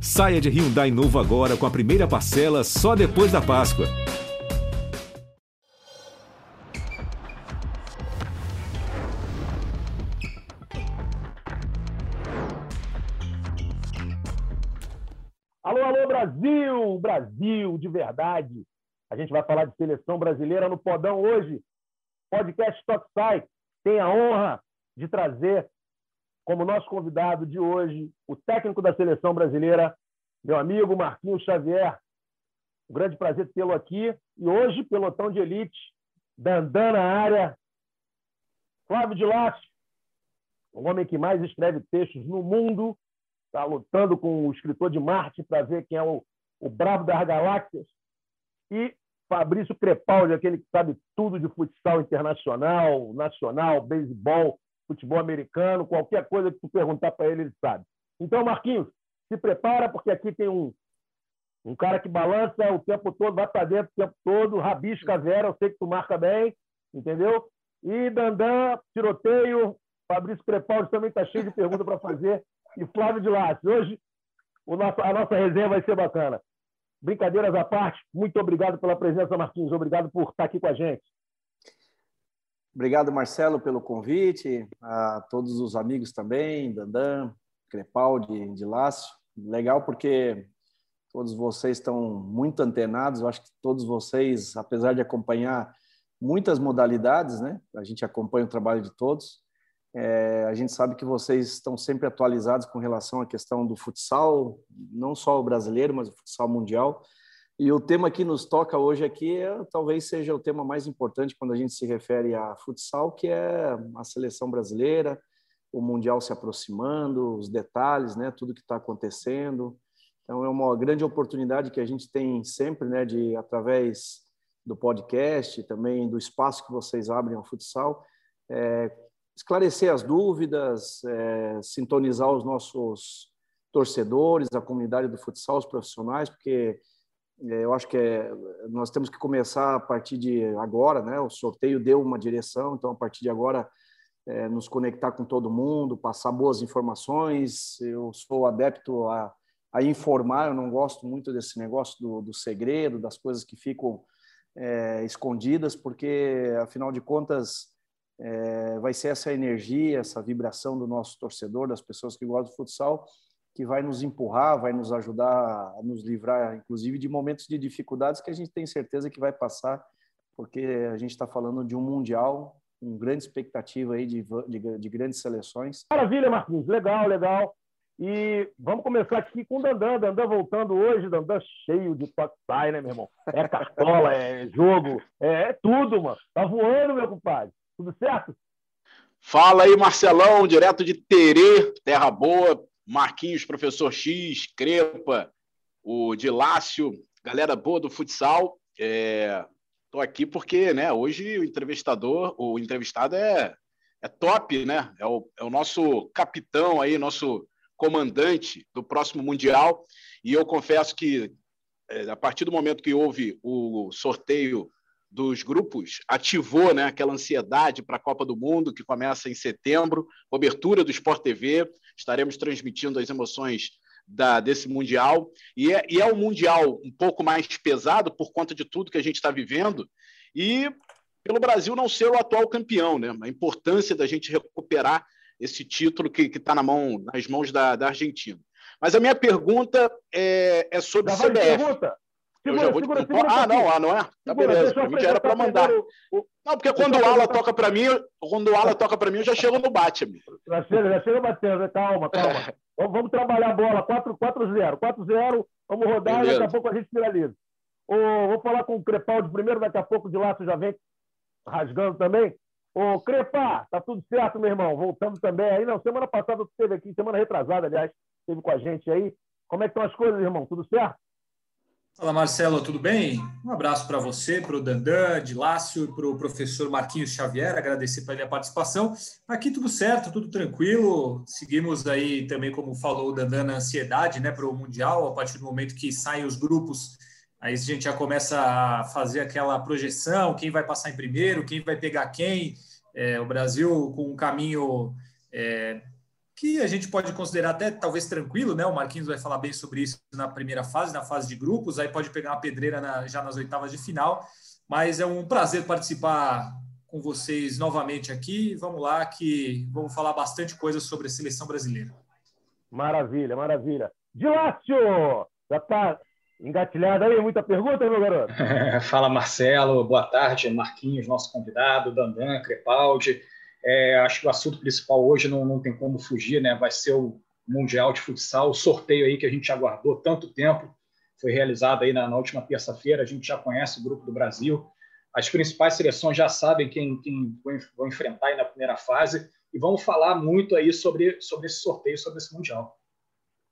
Saia de Hyundai novo agora com a primeira parcela só depois da Páscoa. Alô, alô, Brasil! Brasil de verdade! A gente vai falar de seleção brasileira no Podão hoje. Podcast Stock Site tem a honra de trazer como nosso convidado de hoje o técnico da seleção brasileira, meu amigo Marquinhos Xavier. Um grande prazer tê-lo aqui. E hoje, pelotão de elite, Dandan na área, Flávio de Lácio, o homem que mais escreve textos no mundo, está lutando com o escritor de Marte para ver quem é o, o brabo das galáxias. E Fabrício Crepaldi, aquele que sabe tudo de futsal internacional, nacional, beisebol, futebol americano, qualquer coisa que tu perguntar para ele, ele sabe. Então, Marquinhos, se prepara, porque aqui tem um, um cara que balança o tempo todo, vai para dentro o tempo todo, rabisca Vera, eu sei que tu marca bem, entendeu? E Dandan, tiroteio, Fabrício Crepaldi também está cheio de perguntas para fazer, e Flávio de Lattes. Hoje o nosso, a nossa resenha vai ser bacana. Brincadeiras à parte, muito obrigado pela presença, Marquinhos. Obrigado por estar aqui com a gente. Obrigado, Marcelo, pelo convite, a todos os amigos também, Dandan, Crepaldi, de Lácio. Legal porque todos vocês estão muito antenados, eu acho que todos vocês, apesar de acompanhar muitas modalidades, né? A gente acompanha o trabalho de todos. É, a gente sabe que vocês estão sempre atualizados com relação à questão do futsal, não só o brasileiro, mas o futsal mundial. E o tema que nos toca hoje aqui é, talvez seja o tema mais importante quando a gente se refere a futsal, que é a seleção brasileira, o mundial se aproximando, os detalhes, né, tudo que está acontecendo. Então é uma grande oportunidade que a gente tem sempre, né, de através do podcast, também do espaço que vocês abrem ao futsal, é, esclarecer as dúvidas, é, sintonizar os nossos torcedores, a comunidade do futsal, os profissionais, porque eu acho que é, nós temos que começar a partir de agora, né? O sorteio deu uma direção, então a partir de agora é, nos conectar com todo mundo, passar boas informações. Eu sou adepto a, a informar, eu não gosto muito desse negócio do, do segredo, das coisas que ficam é, escondidas, porque afinal de contas é, vai ser essa energia, essa vibração do nosso torcedor, das pessoas que gostam do futsal, que vai nos empurrar, vai nos ajudar a nos livrar, inclusive, de momentos de dificuldades que a gente tem certeza que vai passar, porque a gente está falando de um mundial, com grande expectativa aí de, de, de, grandes seleções. Maravilha, Marquinhos, legal, legal. E vamos começar aqui com o Dandan. Dandan voltando hoje, Dandan cheio de toque né, meu irmão? É cartola, é jogo, é, é tudo, mano. Tá voando, meu compadre. Tudo certo? Fala aí, Marcelão, direto de Terê, Terra Boa, Marquinhos, Professor X, Crepa, o Dilácio, galera boa do futsal. Estou é, aqui porque né, hoje o entrevistador, o entrevistado é, é top, né? É o, é o nosso capitão aí, nosso comandante do próximo Mundial. E eu confesso que é, a partir do momento que houve o sorteio dos grupos ativou né, aquela ansiedade para a Copa do Mundo, que começa em setembro, cobertura do Sport TV, estaremos transmitindo as emoções da, desse Mundial. E é, e é um Mundial um pouco mais pesado por conta de tudo que a gente está vivendo, e pelo Brasil não ser o atual campeão, né? a importância da gente recuperar esse título que está na mão, nas mãos da, da Argentina. Mas a minha pergunta é, é sobre Já CBF. Pergunta. Segura, eu já vou segura, te... segura, ah, não, ah, não é? Tá beleza, pra mim já era para mandar. Não, porque quando o Ala toca para mim, quando o Ala toca para mim, eu já chego no bate, amigo. Já chega, já chega batendo, calma, calma. É. Vamos trabalhar a bola, 4-0. 4-0, vamos rodar e daqui a pouco a gente finaliza. Oh, vou falar com o Crepaldi primeiro, daqui a pouco de laço já vem rasgando também. Ô, Crepa, tá tudo certo, meu irmão? Voltamos também aí. Não, semana passada tu esteve aqui, semana retrasada, aliás, esteve com a gente aí. Como é que estão as coisas, irmão? Tudo certo? Fala Marcelo, tudo bem? Um abraço para você, para o Dandan, de Lácio e para o professor Marquinhos Xavier, agradecer pela participação. Aqui tudo certo, tudo tranquilo. Seguimos aí também, como falou o Dandan, na ansiedade né, para o Mundial, a partir do momento que saem os grupos, aí a gente já começa a fazer aquela projeção, quem vai passar em primeiro, quem vai pegar quem. É, o Brasil com um caminho é, que a gente pode considerar até talvez tranquilo, né? O Marquinhos vai falar bem sobre isso na primeira fase, na fase de grupos, aí pode pegar uma pedreira na, já nas oitavas de final. Mas é um prazer participar com vocês novamente aqui. Vamos lá, que vamos falar bastante coisa sobre a seleção brasileira. Maravilha, maravilha. Dilácio, já está engatilhado aí? Muita pergunta, meu garoto? Fala, Marcelo. Boa tarde, Marquinhos, nosso convidado, Dandan, Crepaldi. É, acho que o assunto principal hoje não, não tem como fugir, né? Vai ser o Mundial de Futsal, o sorteio aí que a gente aguardou tanto tempo. Foi realizado aí na, na última terça-feira. A gente já conhece o grupo do Brasil. As principais seleções já sabem quem, quem vão enfrentar aí na primeira fase. E vamos falar muito aí sobre, sobre esse sorteio, sobre esse Mundial.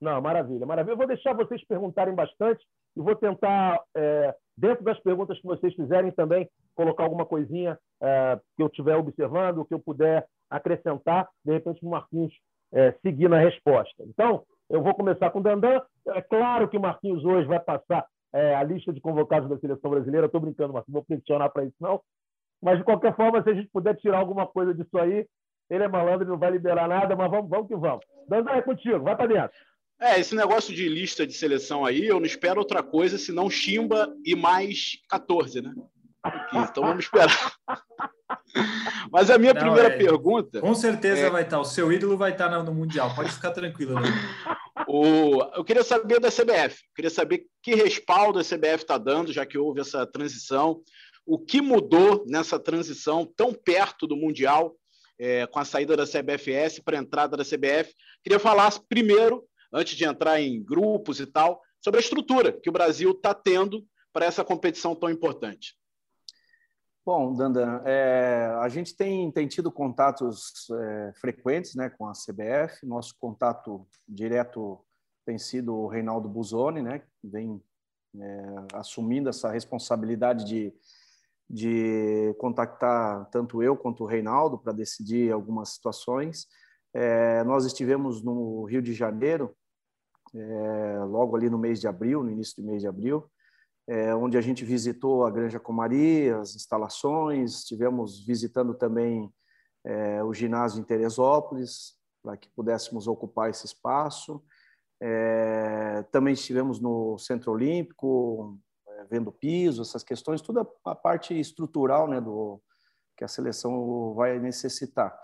Não, maravilha, maravilha. Eu vou deixar vocês perguntarem bastante e vou tentar, é, dentro das perguntas que vocês fizerem também, colocar alguma coisinha é, que eu estiver observando, que eu puder acrescentar, de repente o Marquinhos é, seguir na resposta. Então, eu vou começar com o Dandan. É claro que o Marquinhos hoje vai passar é, a lista de convocados da seleção brasileira. Estou brincando, Marquinhos, vou pressionar para isso, não. Mas, de qualquer forma, se a gente puder tirar alguma coisa disso aí, ele é malandro, ele não vai liberar nada, mas vamos, vamos que vamos. Dandan, é contigo, vai para dentro. É, esse negócio de lista de seleção aí, eu não espero outra coisa senão Chimba e mais 14, né? Então vamos esperar. Mas a minha não, primeira é, pergunta. Com certeza é... vai estar. O seu ídolo vai estar no Mundial. Pode ficar tranquilo. Né? O... Eu queria saber da CBF. Eu queria saber que respaldo a CBF está dando, já que houve essa transição. O que mudou nessa transição tão perto do Mundial, é, com a saída da CBFS para a entrada da CBF? Queria falar primeiro antes de entrar em grupos e tal, sobre a estrutura que o Brasil está tendo para essa competição tão importante. Bom, Dandan, é, a gente tem, tem tido contatos é, frequentes né, com a CBF. Nosso contato direto tem sido o Reinaldo Busoni, né, que vem é, assumindo essa responsabilidade de, de contactar tanto eu quanto o Reinaldo para decidir algumas situações. É, nós estivemos no Rio de Janeiro é, logo ali no mês de abril, no início do mês de abril, é, onde a gente visitou a Granja Comari, as instalações, estivemos visitando também é, o ginásio em Teresópolis, para que pudéssemos ocupar esse espaço. É, também estivemos no Centro Olímpico, é, vendo piso, essas questões, toda a parte estrutural né, do, que a seleção vai necessitar.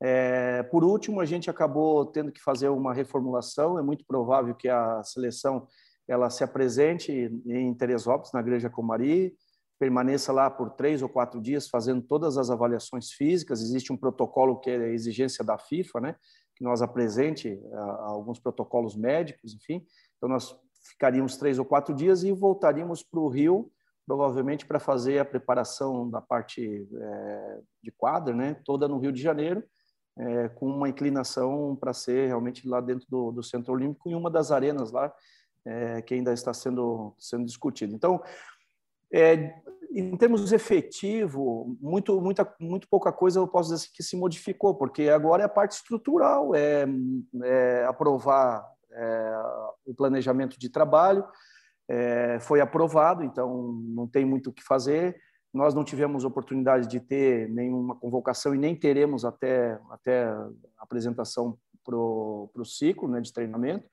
É, por último, a gente acabou tendo que fazer uma reformulação. É muito provável que a seleção ela se apresente em Teresópolis, na Igreja Comari, permaneça lá por três ou quatro dias fazendo todas as avaliações físicas. Existe um protocolo que é a exigência da FIFA, né? Que nós apresente a, a alguns protocolos médicos, enfim. Então nós ficaríamos três ou quatro dias e voltaríamos para o Rio, provavelmente para fazer a preparação da parte é, de quadra, né? Toda no Rio de Janeiro é, com uma inclinação para ser realmente lá dentro do, do, Centro Olímpico em uma das arenas lá é, que ainda está sendo sendo discutido. Então, é, em termos efetivo, muito muita muito pouca coisa eu posso dizer que se modificou, porque agora é a parte estrutural, é, é aprovar é, o planejamento de trabalho, é, foi aprovado, então não tem muito o que fazer nós não tivemos oportunidade de ter nenhuma convocação e nem teremos até, até a apresentação para o ciclo né, de treinamento.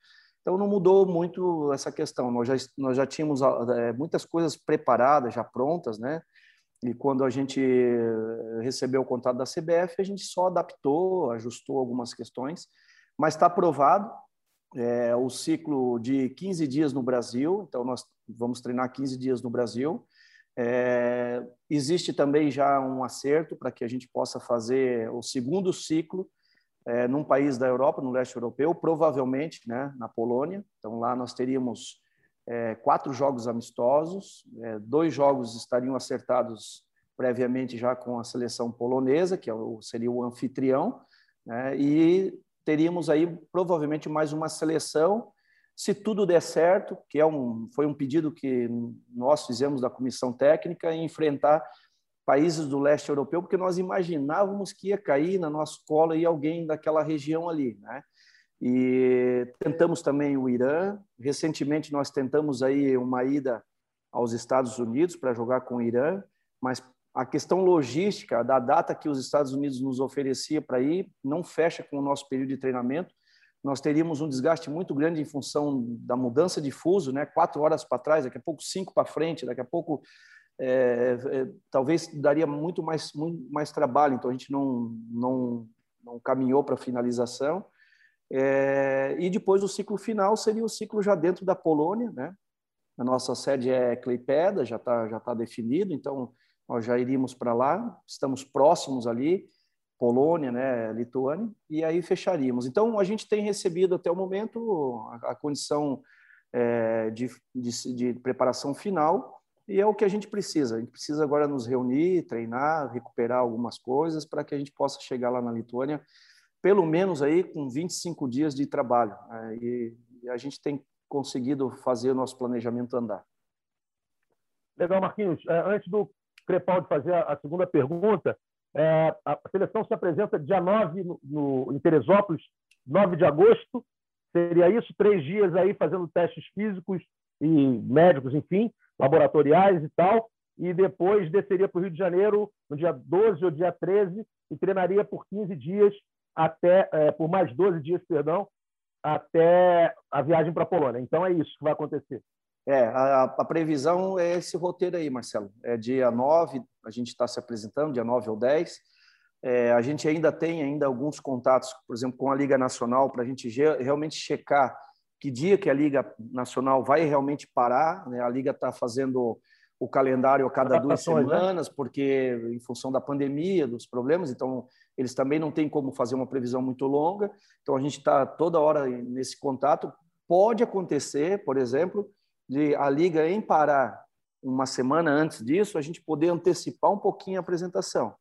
Então, não mudou muito essa questão. Nós já, nós já tínhamos é, muitas coisas preparadas, já prontas, né? E quando a gente recebeu o contato da CBF, a gente só adaptou, ajustou algumas questões, mas está aprovado é, o ciclo de 15 dias no Brasil. Então, nós vamos treinar 15 dias no Brasil é, existe também já um acerto para que a gente possa fazer o segundo ciclo é, num país da Europa, no leste europeu, provavelmente né, na Polônia. Então, lá nós teríamos é, quatro jogos amistosos, é, dois jogos estariam acertados previamente já com a seleção polonesa, que é o, seria o anfitrião, né, e teríamos aí provavelmente mais uma seleção se tudo der certo, que é um, foi um pedido que nós fizemos da comissão técnica, enfrentar países do leste europeu, porque nós imaginávamos que ia cair na nossa escola aí alguém daquela região ali, né? E tentamos também o Irã. Recentemente nós tentamos aí uma ida aos Estados Unidos para jogar com o Irã, mas a questão logística da data que os Estados Unidos nos oferecia para ir não fecha com o nosso período de treinamento. Nós teríamos um desgaste muito grande em função da mudança de fuso, né? Quatro horas para trás, daqui a pouco cinco para frente, daqui a pouco é, é, talvez daria muito mais muito mais trabalho. Então a gente não não não caminhou para a finalização. É, e depois o ciclo final seria o ciclo já dentro da Polônia, né? A nossa sede é Kleipeda, já está já tá definido, então nós já iríamos para lá, estamos próximos ali, Polônia, né, Lituânia, e aí fecharíamos. Então a gente tem recebido até o momento a, a condição é, de, de, de preparação final e é o que a gente precisa. A gente precisa agora nos reunir, treinar, recuperar algumas coisas para que a gente possa chegar lá na Lituânia, pelo menos aí com 25 dias de trabalho. Né? E, a gente tem conseguido fazer o nosso planejamento andar. Legal, Marquinhos. É, antes do Crepaldi fazer a segunda pergunta, é, a seleção se apresenta dia 9 no, no, em Teresópolis, 9 de agosto. Seria isso? Três dias aí fazendo testes físicos e médicos, enfim, laboratoriais e tal. E depois desceria para o Rio de Janeiro no dia 12 ou dia 13 e treinaria por 15 dias até, é, por mais 12 dias, perdão, até a viagem para a Polônia. Então é isso que vai acontecer. É, a, a, previsão é esse roteiro aí, Marcelo. É dia 9, a gente está se apresentando, dia 9 ou 10. É, a gente ainda tem ainda alguns contatos, por exemplo, com a Liga Nacional, para a gente realmente checar que dia que a Liga Nacional vai realmente parar. Né? A Liga está fazendo o calendário a cada duas né? semanas, porque em função da pandemia, dos problemas, então eles também não têm como fazer uma previsão muito longa. Então a gente está toda hora nesse contato. Pode acontecer, por exemplo, de a liga em parar uma semana antes disso, a gente poder antecipar um pouquinho a apresentação,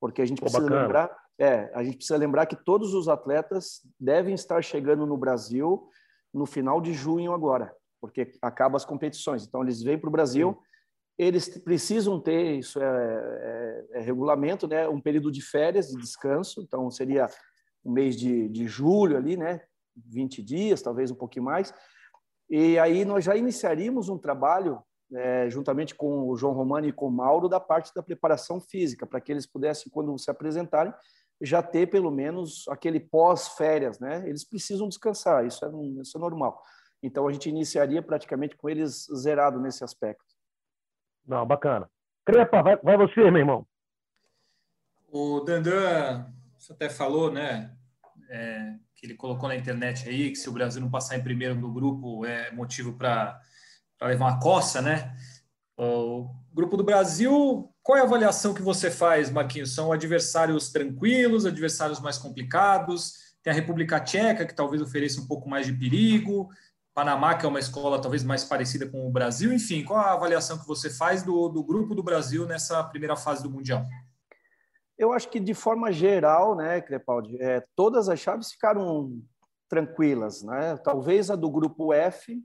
porque a gente precisa bacana. lembrar, é, a gente precisa lembrar que todos os atletas devem estar chegando no Brasil no final de junho agora, porque acaba as competições. Então eles vêm para o Brasil. Sim eles precisam ter, isso é, é, é, regulamento, né, um período de férias, de descanso, então seria o mês de, de julho ali, né, 20 dias, talvez um pouquinho mais, e aí nós já iniciaríamos um trabalho, é, juntamente com o João Romano e com o Mauro, da parte da preparação física, para que eles pudessem, quando se apresentarem, já ter pelo menos aquele pós-férias, né? Eles precisam descansar, isso é, isso é normal. Então a gente iniciaria praticamente com eles zerado nesse aspecto. Não, bacana. Crepa, vai, vai você, meu irmão. O Dandan, você até falou, né? É, que ele colocou na internet aí, que se o Brasil não passar em primeiro no grupo é motivo para levar uma coça, né? O grupo do Brasil, qual é a avaliação que você faz, Marquinhos? São adversários tranquilos, adversários mais complicados? Tem a República Tcheca, que talvez ofereça um pouco mais de perigo. Panamá, que é uma escola talvez mais parecida com o Brasil. Enfim, qual a avaliação que você faz do, do grupo do Brasil nessa primeira fase do Mundial? Eu acho que de forma geral, né, Crepaldi, é, todas as chaves ficaram tranquilas, né? Talvez a do grupo F,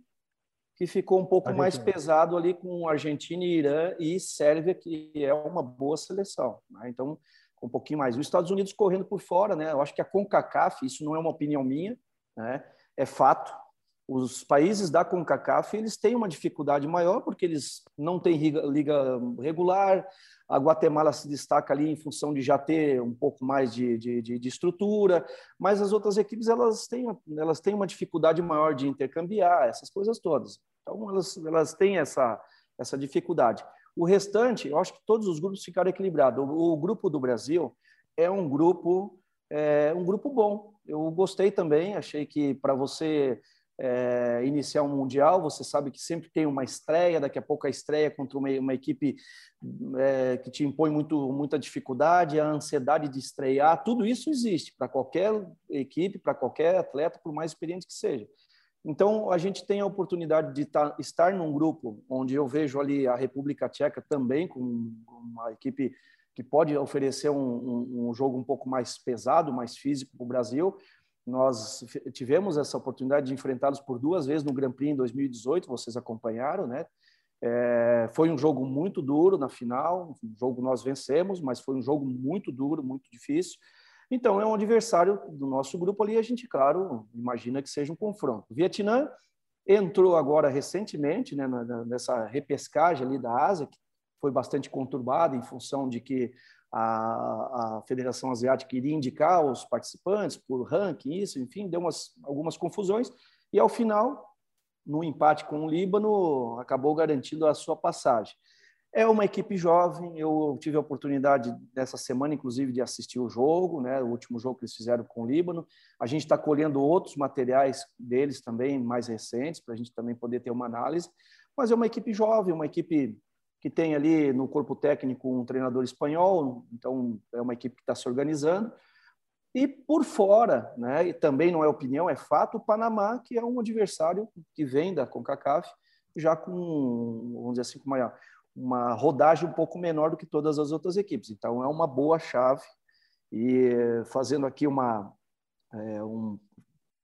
que ficou um pouco mais pesado ali com Argentina, Irã e Sérvia, que é uma boa seleção. Né? Então, um pouquinho mais. Os Estados Unidos correndo por fora, né? Eu acho que a CONCACAF, isso não é uma opinião minha, né? É fato os países da CONCACAF eles têm uma dificuldade maior porque eles não têm liga regular. A Guatemala se destaca ali em função de já ter um pouco mais de, de, de, estrutura, mas as outras equipes elas têm, elas têm uma dificuldade maior de intercambiar essas coisas todas. Então elas, elas têm essa, essa dificuldade. O restante, eu acho que todos os grupos ficaram equilibrados. O, o grupo do Brasil é um grupo é um grupo bom. Eu gostei também, achei que para você é, iniciar um mundial, você sabe que sempre tem uma estreia, daqui a pouco a estreia contra uma, uma equipe é, que te impõe muito, muita dificuldade, a ansiedade de estrear, tudo isso existe para qualquer equipe, para qualquer atleta, por mais experiente que seja. Então, a gente tem a oportunidade de tá, estar num grupo onde eu vejo ali a República Tcheca também, com uma equipe que pode oferecer um, um, um jogo um pouco mais pesado, mais físico para o Brasil, nós tivemos essa oportunidade de enfrentá-los por duas vezes no Grand Prix em 2018, vocês acompanharam, né? É, foi um jogo muito duro na final, um jogo nós vencemos, mas foi um jogo muito duro, muito difícil. Então, é um adversário do nosso grupo ali, a gente, claro, imagina que seja um confronto. O Vietnã entrou agora recentemente, né, nessa repescagem ali da Ásia, que foi bastante conturbada em função de que a, a Federação Asiática iria indicar os participantes por ranking, isso, enfim, deu umas, algumas confusões. E, ao final, no empate com o Líbano, acabou garantindo a sua passagem. É uma equipe jovem, eu tive a oportunidade nessa semana, inclusive, de assistir o jogo, né, o último jogo que eles fizeram com o Líbano. A gente está colhendo outros materiais deles também, mais recentes, para a gente também poder ter uma análise. Mas é uma equipe jovem, uma equipe que tem ali no corpo técnico um treinador espanhol, então é uma equipe que está se organizando. E por fora, né, e também não é opinião, é fato, o Panamá, que é um adversário que vem da CONCACAF, já com, vamos dizer assim, com uma, uma rodagem um pouco menor do que todas as outras equipes. Então é uma boa chave. E fazendo aqui uma. É, um,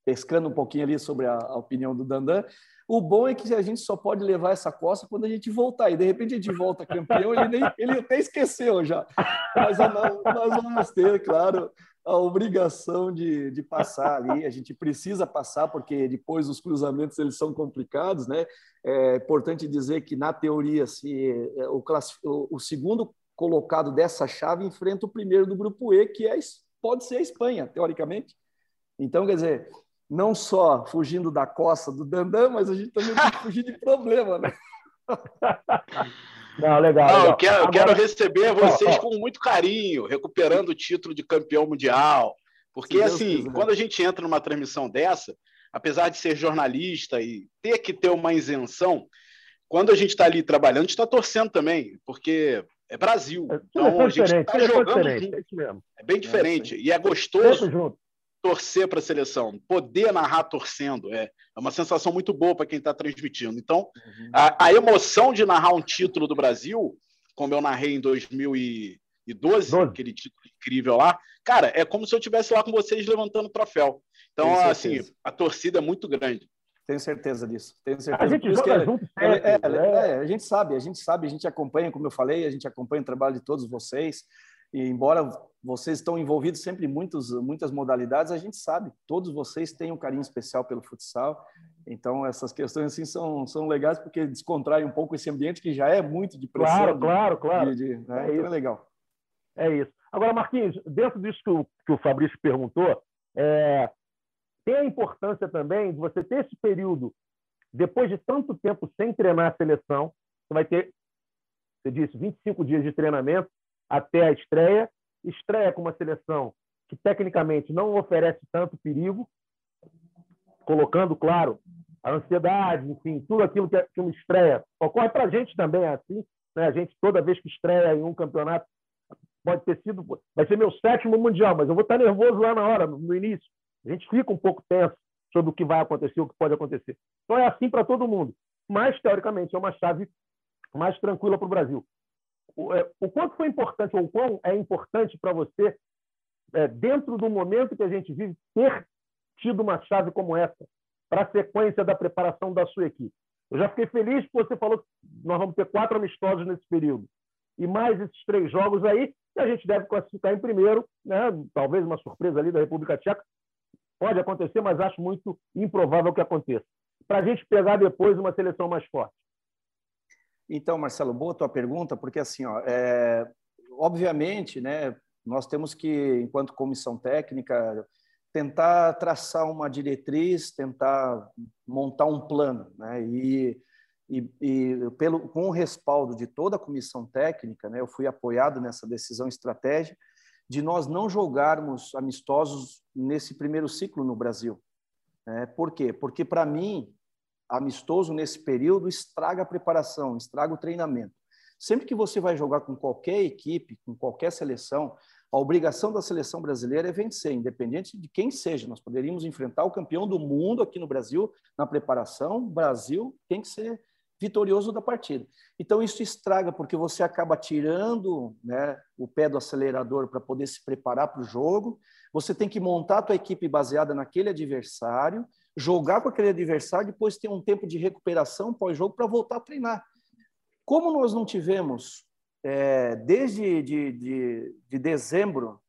pescando um pouquinho ali sobre a, a opinião do Dandan, o bom é que a gente só pode levar essa costa quando a gente voltar. E de repente a gente volta campeão, ele, nem, ele até esqueceu já. Mas nós vamos ter, claro, a obrigação de, de passar ali. A gente precisa passar, porque depois os cruzamentos eles são complicados. Né? É importante dizer que, na teoria, se é, o, o segundo colocado dessa chave enfrenta o primeiro do grupo E, que é, pode ser a Espanha, teoricamente. Então, quer dizer, não só fugindo da coça do Dandan, mas a gente também tem que fugir de problema, né? Não, legal. Não, legal. Eu, quero, Agora... quero receber vocês com muito carinho, recuperando o título de campeão mundial. Porque, assim, quiser. quando a gente entra numa transmissão dessa, apesar de ser jornalista e ter que ter uma isenção, quando a gente está ali trabalhando, a gente está torcendo também, porque é Brasil. É, então a gente está jogando junto. É, é bem diferente. É, e é gostoso torcer para a seleção, poder narrar torcendo, é, é uma sensação muito boa para quem está transmitindo. Então, uhum. a, a, emoção de narrar um título do Brasil, como eu narrei em 2012, 12. aquele título incrível lá, cara, é como se eu estivesse lá com vocês levantando o troféu. Então, assim, a torcida é muito grande. Tenho certeza disso. Tenho certeza. A gente joga é, junto é, é, é, a gente sabe, a gente sabe, a gente acompanha, como eu falei, a gente acompanha o trabalho de todos vocês. E embora vocês estão envolvidos sempre em muitos, muitas modalidades, a gente sabe, todos vocês têm um carinho especial pelo futsal. Então, essas questões assim são, são legais porque descontraem um pouco esse ambiente que já é muito de pressão. Claro, de, claro, claro. De, de, né? é, então é legal. É isso. Agora, Marquinhos, dentro disso que o, que o Fabrício perguntou, é, tem a importância também de você ter esse período, depois de tanto tempo sem treinar a seleção, você vai ter, você disse, 25 dias de treinamento, até a estreia. Estreia com uma seleção que tecnicamente não oferece tanto perigo, colocando, claro, a ansiedade, enfim, tudo aquilo que, uma estreia ocorre para a gente também é assim. Né? A gente, toda vez que estreia em um campeonato, pode ter sido, vai ser meu sétimo mundial, mas eu vou estar nervoso lá na hora, no início. A gente fica um pouco tenso sobre o que vai acontecer, o que pode acontecer. Então é assim para todo mundo. Mas, teoricamente, é uma chave mais tranquila para o Brasil. É, o quanto foi importante, ou quão é importante para você, é, dentro do momento que a gente vive, ter tido uma chave como essa para a sequência da preparação da sua equipe. Eu já fiquei feliz que você falou que nós vamos ter quatro amistosos nesse período. E mais esses três jogos aí, que a gente deve classificar em primeiro, né? talvez uma surpresa ali da República Tcheca. Pode acontecer, mas acho muito improvável que aconteça. Para a gente pegar depois uma seleção mais forte. Então, Marcelo, boa tua pergunta, porque assim, ó, é, obviamente, né, nós temos que, enquanto comissão técnica, tentar traçar uma diretriz, tentar montar um plano, né, e, e, e pelo, com o respaldo de toda a comissão técnica, né, eu fui apoiado nessa decisão estratégica de nós não jogarmos amistosos nesse primeiro ciclo no Brasil. Né? Por quê? Porque, para mim, amistoso nesse período estraga a preparação, estraga o treinamento. Sempre que você vai jogar com qualquer equipe, com qualquer seleção, a obrigação da seleção brasileira é vencer, independente de quem seja. Nós poderíamos enfrentar o campeão do mundo aqui no Brasil na preparação. Brasil tem que ser vitorioso da partida. Então isso estraga porque você acaba tirando né, o pé do acelerador para poder se preparar para o jogo. Você tem que montar a tua equipe baseada naquele adversário jogar com aquele adversário, depois ter um tempo de recuperação pós-jogo para voltar a treinar. Como nós não tivemos, é, desde de, de, de dezembro,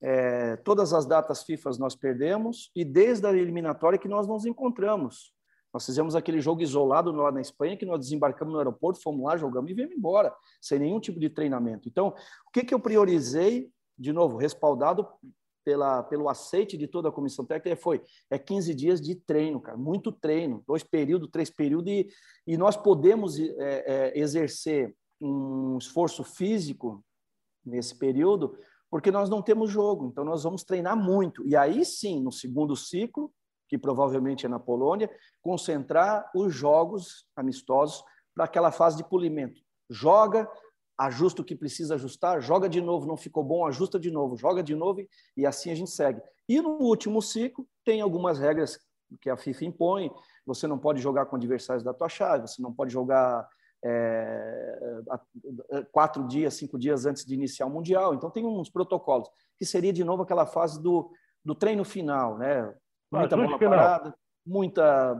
é, todas as datas FIFA nós perdemos, e desde a eliminatória que nós nos encontramos. Nós fizemos aquele jogo isolado lá na Espanha, que nós desembarcamos no aeroporto, fomos lá, jogamos e viemos embora, sem nenhum tipo de treinamento. Então, o que, que eu priorizei, de novo, respaldado pela, pelo aceite de toda a comissão técnica, foi é 15 dias de treino, cara, muito treino, dois períodos, três períodos, e, e nós podemos é, é, exercer um esforço físico nesse período, porque nós não temos jogo, então nós vamos treinar muito. E aí sim, no segundo ciclo, que provavelmente é na Polônia, concentrar os jogos amistosos para aquela fase de polimento. Joga, ajusta o que precisa ajustar, joga de novo, não ficou bom, ajusta de novo, joga de novo e assim a gente segue. E no último ciclo tem algumas regras que a FIFA impõe. Você não pode jogar com adversários da tua chave, você não pode jogar é, quatro dias, cinco dias antes de iniciar o mundial. Então tem uns protocolos que seria de novo aquela fase do, do treino final, né? Muita bola parada, muita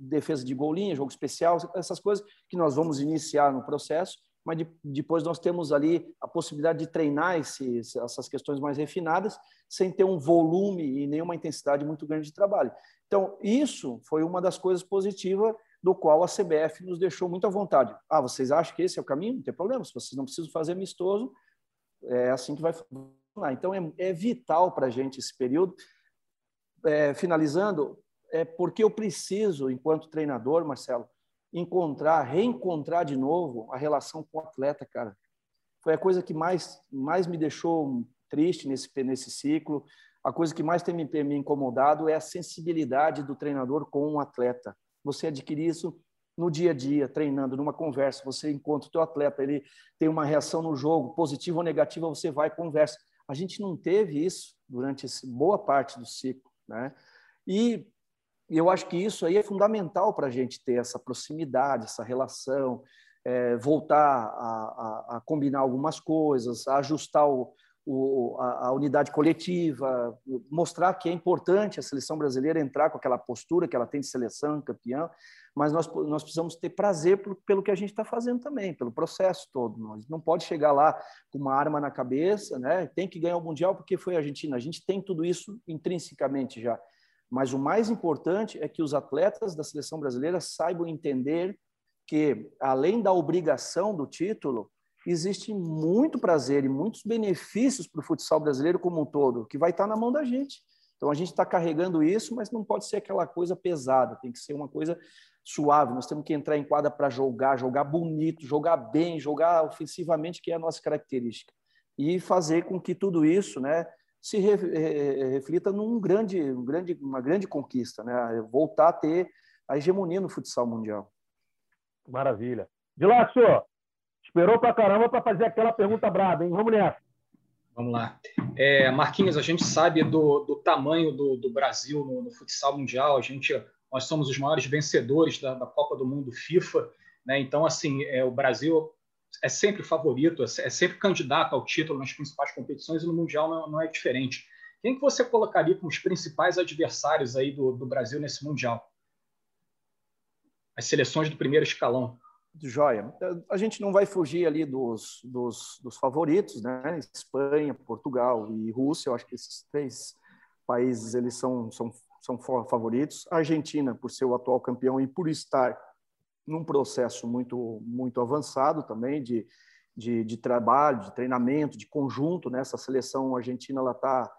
defesa de golinha, jogo especial, essas coisas que nós vamos iniciar no processo mas de, depois nós temos ali a possibilidade de treinar esse, essas questões mais refinadas sem ter um volume e nenhuma intensidade muito grande de trabalho. Então, isso foi uma das coisas positivas do qual a CBF nos deixou muito à vontade. Ah, vocês acham que esse é o caminho? Não tem problema, se vocês não precisam fazer amistoso, é assim que vai funcionar. Então, é, é vital para a gente esse período. É, finalizando, é porque eu preciso, enquanto treinador, Marcelo, encontrar, reencontrar de novo a relação com o atleta, cara. Foi a coisa que mais, mais me deixou triste nesse, nesse ciclo. A coisa que mais tem me, me incomodado é a sensibilidade do treinador com o atleta. Você adquire isso no dia a dia, treinando, numa conversa. Você encontra o teu atleta, ele tem uma reação no jogo, positiva ou negativa, você vai e conversa. A gente não teve isso durante esse, boa parte do ciclo, né? E e eu acho que isso aí é fundamental para a gente ter essa proximidade, essa relação, é, voltar a, a, a, combinar algumas coisas, a ajustar o, o, a, a, unidade coletiva, mostrar que é importante a seleção brasileira entrar com aquela postura que ela tem de seleção, campeã, mas nós, nós precisamos ter prazer pelo, que a gente está fazendo também, pelo processo todo. Nós não pode chegar lá com uma arma na cabeça, né? tem que ganhar o Mundial porque foi a Argentina. A gente tem tudo isso intrinsecamente já. Mas o mais importante é que os atletas da seleção brasileira saibam entender que, além da obrigação do título, existe muito prazer e muitos benefícios para o futsal brasileiro como um todo, que vai estar na mão da gente. Então a gente está carregando isso, mas não pode ser aquela coisa pesada, tem que ser uma coisa suave. Nós temos que entrar em quadra para jogar, jogar bonito, jogar bem, jogar ofensivamente, que é a nossa característica. E fazer com que tudo isso, né, se reflita num grande, um grande, uma grande conquista, né? Voltar a ter a hegemonia no futsal mundial. Maravilha. Dilácio, esperou pra caramba para fazer aquela pergunta braba, hein? Vamos nessa. Vamos lá. É, Marquinhos, a gente sabe do, do tamanho do, do Brasil no, no, futsal mundial. A gente, nós somos os maiores vencedores da, da Copa do Mundo FIFA. Né? Então, assim, é, o Brasil é sempre favorito, é, é sempre candidato ao título nas principais competições e no Mundial não, não é diferente. Quem que você colocaria como os principais adversários aí do, do Brasil nesse Mundial? As seleções do primeiro escalão. Joia. A gente não vai fugir ali dos, dos, dos, favoritos, né? Espanha, Portugal e Rússia. Eu acho que esses três países eles são, são, são favoritos. A Argentina, por ser o atual campeão e por estar num processo muito, muito avançado também de, de, de trabalho, de treinamento, de conjunto. Né? Essa seleção argentina ela está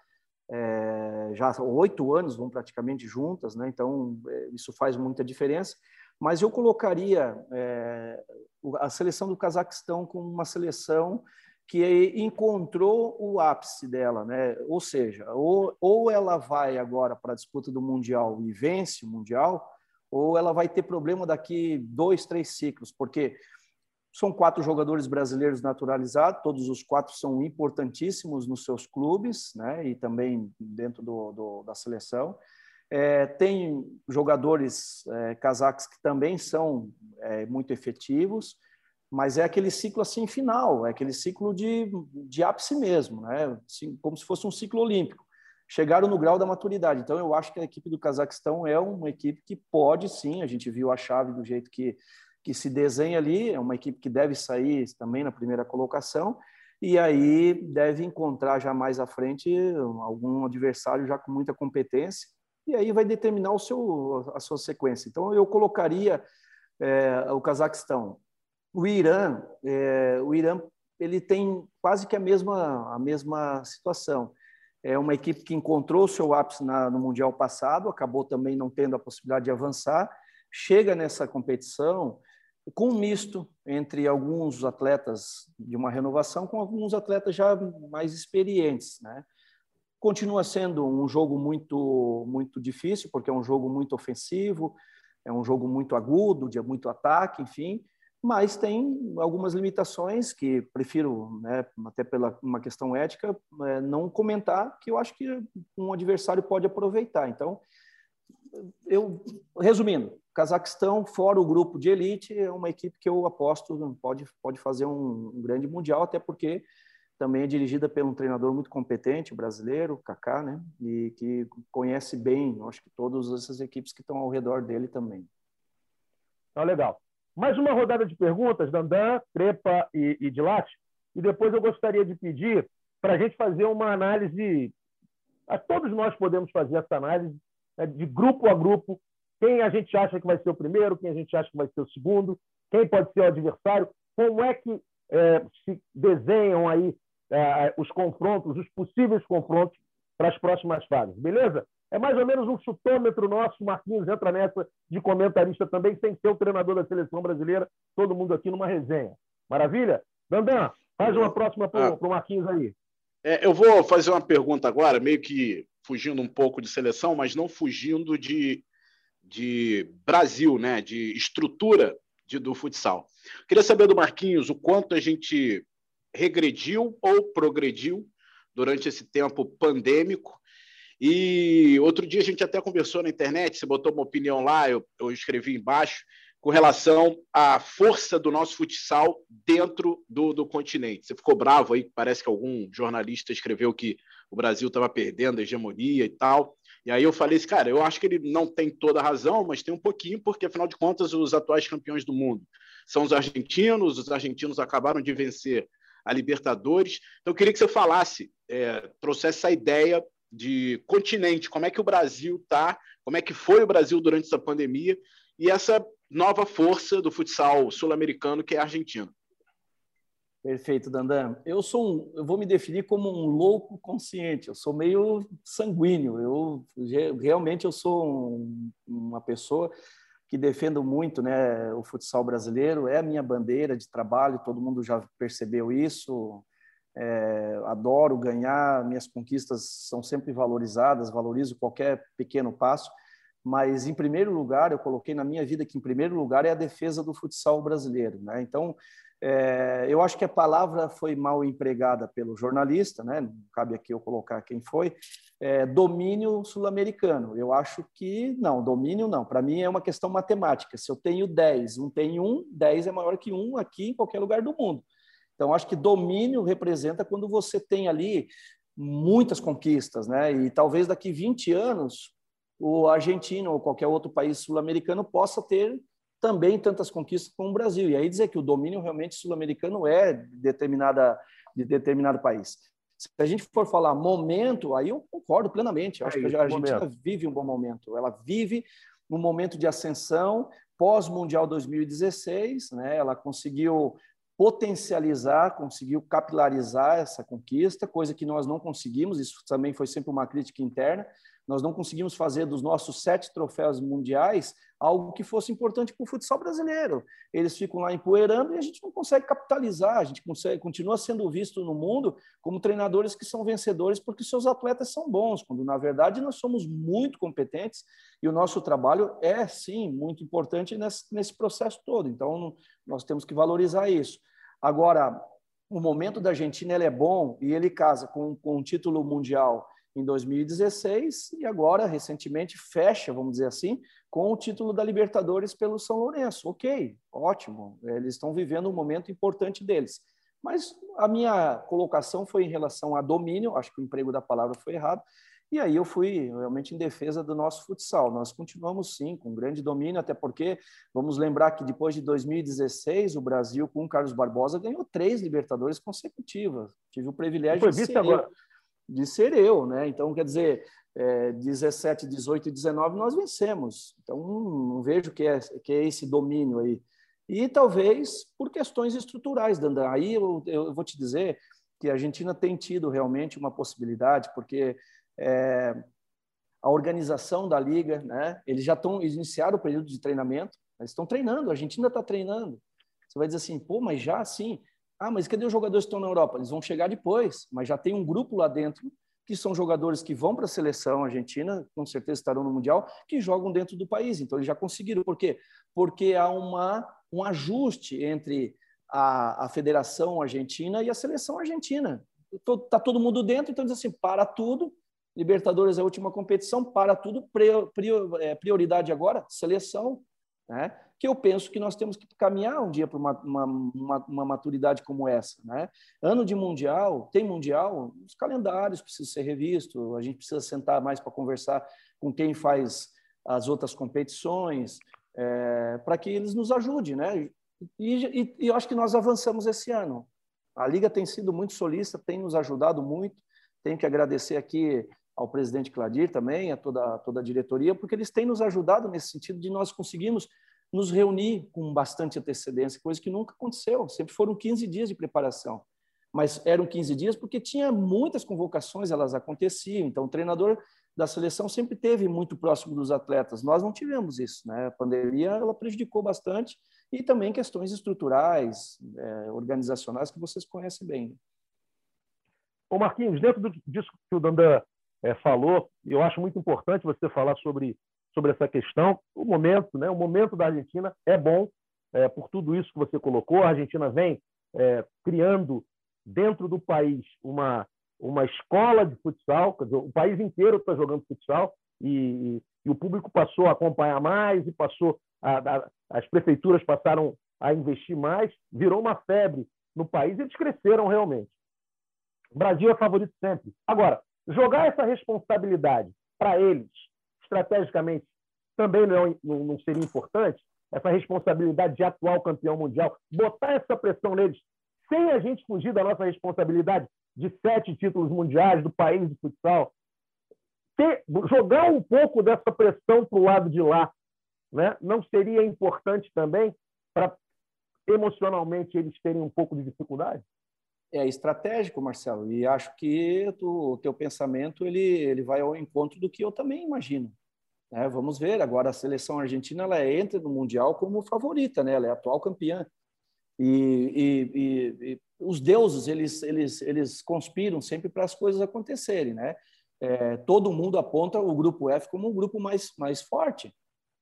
é, já há oito anos, vão praticamente juntas, né? então é, isso faz muita diferença. Mas eu colocaria é, a seleção do Cazaquistão como uma seleção que encontrou o ápice dela, né? Ou seja, ou, ou ela vai agora para a disputa do mundial e vence o mundial, ou ela vai ter problema daqui dois, três ciclos, porque são quatro jogadores brasileiros naturalizados, todos os quatro são importantíssimos nos seus clubes, né, e também dentro do, do da seleção. É, tem jogadores é, que também são é, muito efetivos, mas é aquele ciclo assim final, é aquele ciclo de, de ápice mesmo, né? Assim, como se fosse um ciclo olímpico chegaram no grau da maturidade. Então, eu acho que a equipe do Cazaquistão é uma equipe que pode sim, a gente viu a chave do jeito que, que se desenha ali, é uma equipe que deve sair também na primeira colocação, e aí deve encontrar já mais à frente algum adversário já com muita competência, e aí vai determinar o seu, a sua sequência. Então, eu colocaria é, o Cazaquistão. O Irã, é, o Irã ele tem quase que a mesma, a mesma situação. É uma equipe que encontrou seu ápice na, no Mundial passado, acabou também não tendo a possibilidade de avançar, chega nessa competição com um misto entre alguns atletas de uma renovação com alguns atletas já mais experientes, né? Continua sendo um jogo muito muito difícil porque é um jogo muito ofensivo, é um jogo muito agudo, de muito ataque, enfim, mas tem algumas limitações que prefiro, né, até pela uma questão ética, é, não comentar, que eu acho que um adversário pode aproveitar. Então, eu resumindo, Cazaquistão, fora o grupo de elite, é uma equipe que eu aposto pode, pode fazer um, um grande mundial, até porque também é dirigida por um treinador muito competente, brasileiro, Kaká, né? E que conhece bem, acho que todas essas equipes que estão ao redor dele também. Então, legal. Mais uma rodada de perguntas, Dandan, Crepa e, e Dilate, e depois eu gostaria de pedir para a gente fazer uma análise. Todos nós podemos fazer essa análise né, de grupo a grupo. Quem a gente acha que vai ser o primeiro, quem a gente acha que vai ser o segundo, quem pode ser o adversário, como é que é, se desenham aí é, os confrontos, os possíveis confrontos para as próximas fases, beleza? É mais ou menos um chutômetro nosso, Marquinhos entra nessa de comentarista também, sem ser o treinador da seleção brasileira, todo mundo aqui numa resenha. Maravilha? Dandan, faz uma próxima para o ah. Marquinhos aí. É, eu vou fazer uma pergunta agora, meio que fugindo um pouco de seleção, mas não fugindo de, de Brasil, né? de estrutura de, do futsal. Queria saber do Marquinhos o quanto a gente regrediu ou progrediu durante esse tempo pandêmico. E outro dia a gente até conversou na internet, você botou uma opinião lá, eu, eu escrevi embaixo, com relação à força do nosso futsal dentro do, do continente. Você ficou bravo aí, parece que algum jornalista escreveu que o Brasil estava perdendo a hegemonia e tal. E aí eu falei assim, cara, eu acho que ele não tem toda a razão, mas tem um pouquinho, porque afinal de contas os atuais campeões do mundo são os argentinos, os argentinos acabaram de vencer a Libertadores. Então, eu queria que você falasse, é, trouxesse essa ideia de continente, como é que o Brasil está, como é que foi o Brasil durante essa pandemia e essa nova força do futsal sul-americano que é a Argentina. Perfeito, Dandan. Eu sou um, eu vou me definir como um louco consciente. Eu sou meio sanguíneo. Eu realmente eu sou um, uma pessoa que defendo muito né, o futsal brasileiro, é a minha bandeira de trabalho, todo mundo já percebeu isso. É, adoro ganhar, minhas conquistas são sempre valorizadas, valorizo qualquer pequeno passo, mas em primeiro lugar, eu coloquei na minha vida que em primeiro lugar é a defesa do futsal brasileiro. Né? Então, é, eu acho que a palavra foi mal empregada pelo jornalista, né? não cabe aqui eu colocar quem foi, é, domínio sul-americano. Eu acho que não, domínio não. Para mim é uma questão matemática. Se eu tenho 10, um tem um, 10 é maior que um aqui em qualquer lugar do mundo. Então, acho que domínio representa quando você tem ali muitas conquistas, né? E talvez daqui 20 anos o argentino ou qualquer outro país sul-americano possa ter também tantas conquistas como o Brasil. E aí dizer que o domínio realmente sul-americano é determinada, de determinado país. Se a gente for falar momento, aí eu concordo plenamente. Eu acho é que a Argentina momento. vive um bom momento. Ela vive um momento de ascensão pós-Mundial 2016. Né? Ela conseguiu potencializar, conseguiu capilarizar essa conquista, coisa que nós não conseguimos. Isso também foi sempre uma crítica interna. Nós não conseguimos fazer dos nossos sete troféus mundiais algo que fosse importante para o futsal brasileiro. Eles ficam lá empoeirando e a gente não consegue capitalizar, a gente consegue, continua sendo visto no mundo como treinadores que são vencedores porque seus atletas são bons, quando na verdade nós somos muito competentes e o nosso trabalho é sim muito importante nesse, nesse processo todo. Então nós temos que valorizar isso. Agora, o momento da Argentina é bom e ele casa com, com um título mundial em 2016 e agora, recentemente, fecha, vamos dizer assim, com o título da Libertadores pelo São Lourenço. Ok, ótimo, eles estão vivendo um momento importante deles. Mas a minha colocação foi em relação a domínio, acho que o emprego da palavra foi errado, e aí eu fui realmente em defesa do nosso futsal. Nós continuamos sim com grande domínio, até porque vamos lembrar que depois de 2016 o Brasil com o Carlos Barbosa ganhou três Libertadores consecutivas. Tive o privilégio de ser agora. Eu de ser eu, né? Então, quer dizer, é, 17, 18 e 19 nós vencemos. Então, não vejo que é, que é esse domínio aí. E talvez por questões estruturais, Dandan. Aí eu, eu vou te dizer que a Argentina tem tido realmente uma possibilidade, porque é, a organização da liga, né? Eles já estão iniciaram o período de treinamento, eles estão treinando, a Argentina está treinando. Você vai dizer assim, pô, mas já assim, ah, mas cadê os jogadores que estão na Europa? Eles vão chegar depois, mas já tem um grupo lá dentro que são jogadores que vão para a seleção argentina, com certeza estarão no Mundial, que jogam dentro do país. Então, eles já conseguiram. Por quê? Porque há uma, um ajuste entre a, a Federação Argentina e a seleção argentina. Está todo mundo dentro, então diz assim, para tudo, Libertadores é a última competição, para tudo, é, prioridade agora, seleção, né? que eu penso que nós temos que caminhar um dia para uma, uma, uma, uma, maturidade como essa. Né? Ano de Mundial, tem Mundial, os calendários precisam ser revistos, a gente precisa sentar mais para conversar com quem faz as outras competições, é, para que eles nos ajudem. Né? E, e, e eu acho que nós avançamos esse ano. A Liga tem sido muito solista, tem nos ajudado muito. Tenho que agradecer aqui ao presidente Cladir também, a toda, toda a diretoria, porque eles têm nos ajudado nesse sentido de nós conseguirmos nos reunir com bastante antecedência, coisa que nunca aconteceu. Sempre foram 15 dias de preparação. Mas eram 15 dias porque tinha muitas convocações, elas aconteciam. Então, o treinador da seleção sempre teve muito próximo dos atletas. Nós não tivemos isso. Né? A pandemia ela prejudicou bastante e também questões estruturais, é, organizacionais, que vocês conhecem bem. Ô Marquinhos, dentro disso que o Dandan é, falou, eu acho muito importante você falar sobre sobre essa questão. O momento, né? O momento da Argentina é bom é, por tudo isso que você colocou. A Argentina vem é, criando dentro do país uma uma escola de futsal, dizer, o país inteiro está jogando futsal e, e, o público passou a acompanhar mais e passou a, a, as prefeituras passaram a investir mais, virou uma febre no país e eles cresceram realmente. O Brasil é favorito sempre. Agora, jogar essa responsabilidade para eles estrategicamente também não, não, não seria importante? Essa responsabilidade de atual campeão mundial, botar essa pressão neles, sem a gente fugir da nossa responsabilidade de sete títulos mundiais do país de futsal, ter, jogar um pouco dessa pressão para o lado de lá, né? não seria importante também para emocionalmente eles terem um pouco de dificuldade? É estratégico, Marcelo, e acho que tu, o teu pensamento ele, ele vai ao encontro do que eu também imagino. Né? Vamos ver, agora a seleção argentina ela entra no Mundial como favorita, né? ela é atual campeã. E, e, e, e os deuses, eles, eles, eles conspiram sempre para as coisas acontecerem. Né? É, todo mundo aponta o grupo F como o grupo mais, mais forte.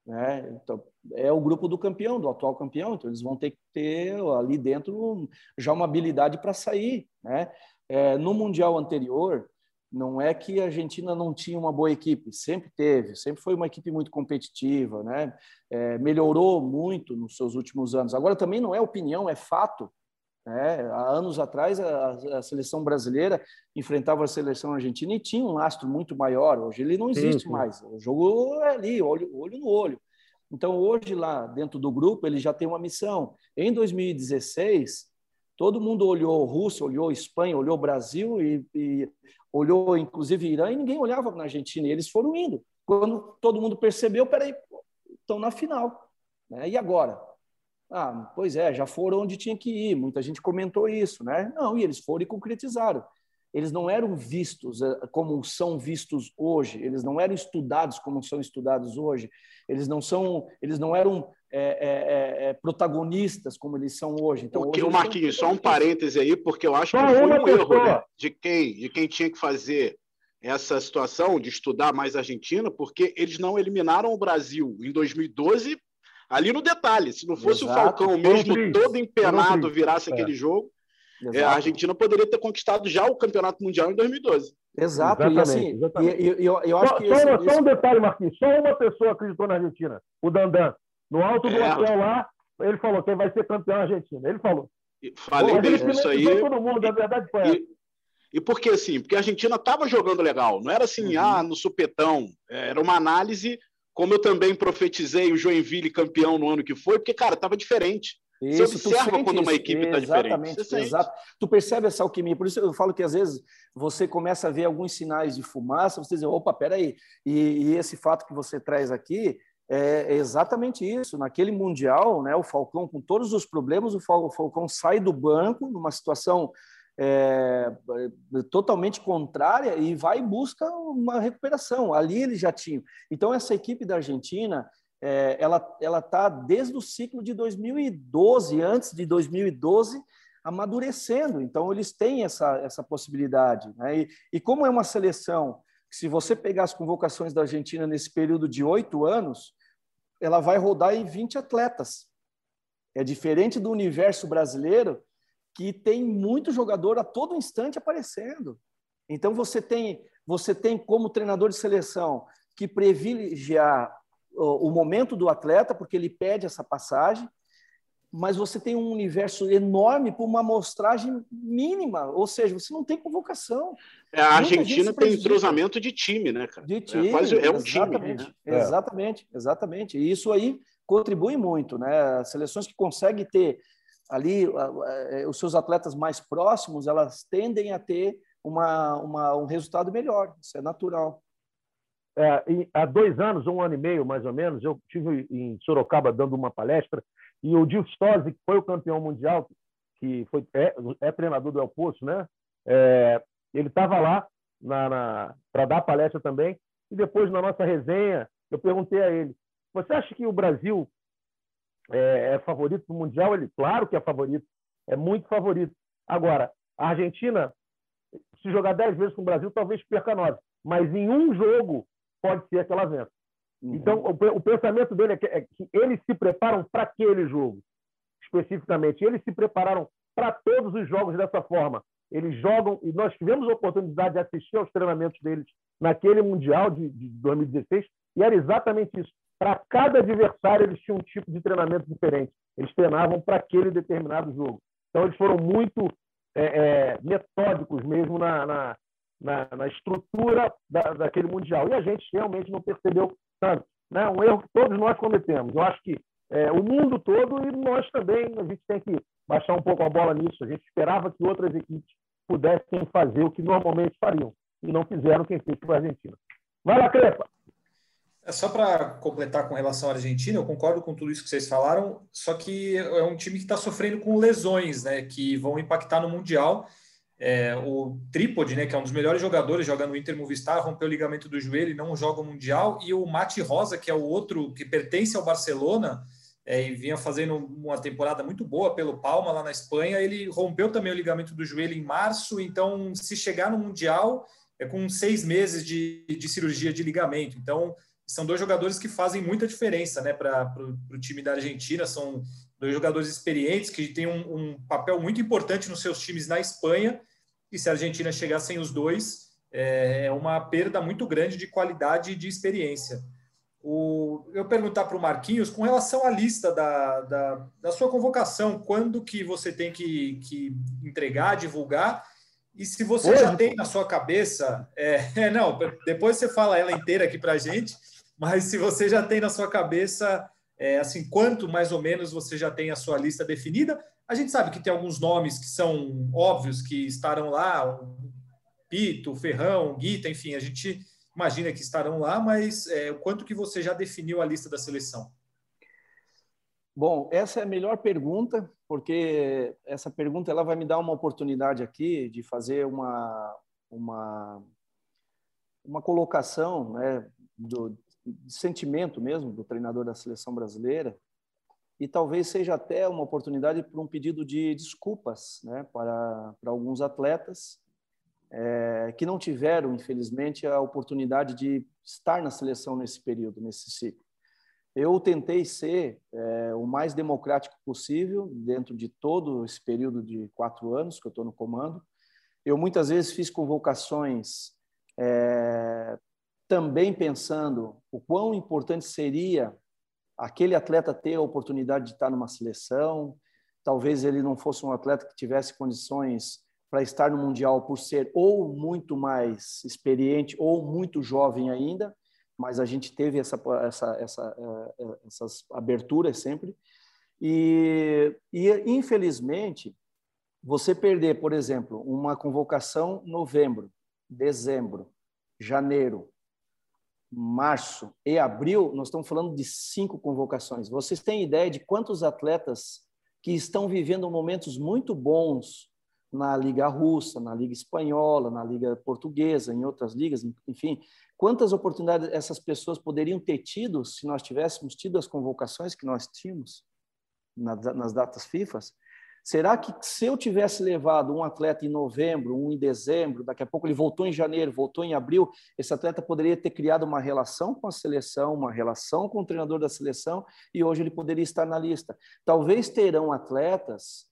Né? Então, é o grupo do campeão, do atual campeão, então eles vão ter que ter ali dentro já uma habilidade para sair. Né? É, no Mundial anterior, não é que a Argentina não tinha uma boa equipe, sempre teve, sempre foi uma equipe muito competitiva, né? É, melhorou muito nos seus últimos anos. Agora também não é opinião, é fato. Né? Há anos atrás a, a, seleção brasileira enfrentava a seleção argentina e tinha um lastro muito maior. Hoje ele não existe sim, sim. mais. O jogo é ali, olho, olho no olho. Então hoje lá dentro do grupo ele já tem uma missão. Em 2016 todo mundo olhou Rússia, olhou Espanha, olhou Brasil e, e olhou inclusive Irã e ninguém olhava na Argentina. E eles foram indo. Quando todo mundo percebeu, peraí, estão na final. Né? E agora? Ah, pois é, já foram onde tinha que ir. Muita gente comentou isso, né? Não, e eles foram e concretizaram. Eles não eram vistos eh, como são vistos hoje. Eles não eram estudados como são estudados hoje. Eles não são, eles não eram é, é, é, protagonistas como eles são hoje. Então, o Marquinhos, só um parêntese aí, porque eu acho que foi um erro né, de, quem, de quem tinha que fazer essa situação de estudar mais a Argentina, porque eles não eliminaram o Brasil em 2012 ali no detalhe. Se não fosse Exato. o Falcão mesmo todo empenado virasse aquele é. jogo, é, a Argentina poderia ter conquistado já o Campeonato Mundial em 2012. Exato, exatamente, e assim, exatamente. E, e, eu, eu acho só, que. Só, esse, só um detalhe, Marquinhos, só uma pessoa acreditou na Argentina, o Dandan. No alto do é. hotel lá, ele falou quem vai ser campeão argentino. Ele falou. Falei mesmo isso aí. Todo mundo, e, verdade foi e, e por que assim? Porque a Argentina estava jogando legal. Não era assim, uhum. ah, no supetão. Era uma análise, como eu também profetizei o Joinville campeão no ano que foi, porque, cara, estava diferente. Isso, você observa quando uma equipe está diferente. Exato. Tu percebe essa alquimia. Por isso eu falo que às vezes você começa a ver alguns sinais de fumaça, você diz, opa, peraí. E, e esse fato que você traz aqui é exatamente isso. Naquele Mundial, né, o Falcão, com todos os problemas, o Falcão sai do banco numa situação é, totalmente contrária e vai e busca uma recuperação. Ali ele já tinha. Então, essa equipe da Argentina, é, ela ela está desde o ciclo de 2012, antes de 2012, amadurecendo. Então, eles têm essa, essa possibilidade. Né? E, e como é uma seleção, se você pegar as convocações da Argentina nesse período de oito anos, ela vai rodar em 20 atletas. É diferente do universo brasileiro, que tem muito jogador a todo instante aparecendo. Então você tem você tem como treinador de seleção que privilegiar o, momento do atleta porque ele pede essa passagem, mas você tem um universo enorme para uma amostragem mínima, ou seja, você não tem convocação. É, a Argentina tem entrosamento de time, né, cara? De time, é, quase, é um exatamente, time. Né? Exatamente, exatamente. E isso aí contribui muito, né? As seleções que conseguem ter ali é, os seus atletas mais próximos, elas tendem a ter uma, uma, um resultado melhor. Isso é natural. É, há dois anos, um ano e meio mais ou menos, eu tive em Sorocaba dando uma palestra e o Gil Stozzi, que foi o campeão mundial, que foi, é, é treinador do El Poço, né? É, ele estava lá para dar palestra também. E depois, na nossa resenha, eu perguntei a ele: Você acha que o Brasil é, é favorito para o Mundial? Ele, claro que é favorito, é muito favorito. Agora, a Argentina, se jogar dez vezes com o Brasil, talvez perca nove. Mas em um jogo pode ser que ela vença. Uhum. Então, o, o, pensamento dele é que, é que eles se preparam para aquele jogo, especificamente. Eles se prepararam para todos os jogos dessa forma. Eles jogam, e nós tivemos a oportunidade de assistir aos treinamentos deles naquele Mundial de, de 2016, e era exatamente isso. Para cada adversário, eles tinham um tipo de treinamento diferente. Eles treinavam para aquele determinado jogo. Então, eles foram muito é, é, metódicos mesmo na, na, na, na estrutura da, daquele Mundial. E a gente realmente não percebeu tanto. Né? Um erro que todos nós cometemos. Eu acho que é, o mundo todo e nós também, a gente tem que baixar um pouco a bola nisso. A gente esperava que outras equipes pudessem fazer o que normalmente fariam. E não fizeram quem fez para a Argentina. Vai lá, Crepa! É só para completar com relação à Argentina, eu concordo com tudo isso que vocês falaram, só que é um time que está sofrendo com lesões, né, que vão impactar no Mundial. É, o Trípode, né, que é um dos melhores jogadores, joga no Inter Movistar, rompeu o ligamento do joelho e não joga o Mundial, e o Mati Rosa, que é o outro que pertence ao Barcelona, é, e vinha fazendo uma temporada muito boa pelo Palma lá na Espanha, ele rompeu também o ligamento do joelho em março, então se chegar no Mundial é com seis meses de, de cirurgia de ligamento, então são dois jogadores que fazem muita diferença né, para o time da Argentina. São dois jogadores experientes que têm um, um, papel muito importante nos seus times na Espanha. E se a Argentina chegar sem os dois, é, é uma perda muito grande de qualidade e de experiência. O, eu perguntar para o Marquinhos, com relação à lista da, da, da, sua convocação, quando que você tem que, que entregar, divulgar, e se você Hoje, já tem na sua cabeça, é, é, não, depois você fala ela inteira aqui para a gente, mas se você já tem na sua cabeça, é, assim, quanto mais ou menos você já tem a sua lista definida, a gente sabe que tem alguns nomes que são óbvios que estarão lá, Pito, Ferrão, Guita, enfim, a gente imagina que estarão lá, mas é, o quanto que você já definiu a lista da seleção? Bom, essa é a melhor pergunta, porque essa pergunta ela vai me dar uma oportunidade aqui de fazer uma, uma, uma colocação né, do, de sentimento mesmo do treinador da seleção brasileira e talvez seja até uma oportunidade para um pedido de desculpas né, para, para alguns atletas é, que não tiveram, infelizmente, a oportunidade de estar na seleção nesse período, nesse ciclo. Eu tentei ser é, o mais democrático possível dentro de todo esse período de quatro anos que eu estou no comando. Eu muitas vezes fiz convocações é, também pensando o quão importante seria aquele atleta ter a oportunidade de estar numa seleção. Talvez ele não fosse um atleta que tivesse condições para estar no mundial por ser ou muito mais experiente ou muito jovem ainda, mas a gente teve essa, essa, essa, eh, eh, essas aberturas sempre. E, e, infelizmente, você perder, por exemplo, uma convocação novembro, dezembro, janeiro, março e abril, nós estamos falando de cinco convocações. Vocês têm ideia de quantos atletas que estão vivendo momentos muito bons na Liga Russa, na Liga Espanhola, na Liga Portuguesa, em outras ligas, enfim, quantas oportunidades essas pessoas poderiam ter tido se nós tivéssemos tido as convocações que nós tínhamos nas datas FIFA? Será que se eu tivesse levado um atleta em novembro, um em dezembro, daqui a pouco ele voltou em janeiro, voltou em abril, esse atleta poderia ter criado uma relação com a seleção, uma relação com o treinador da seleção e hoje ele poderia estar na lista. Talvez terão atletas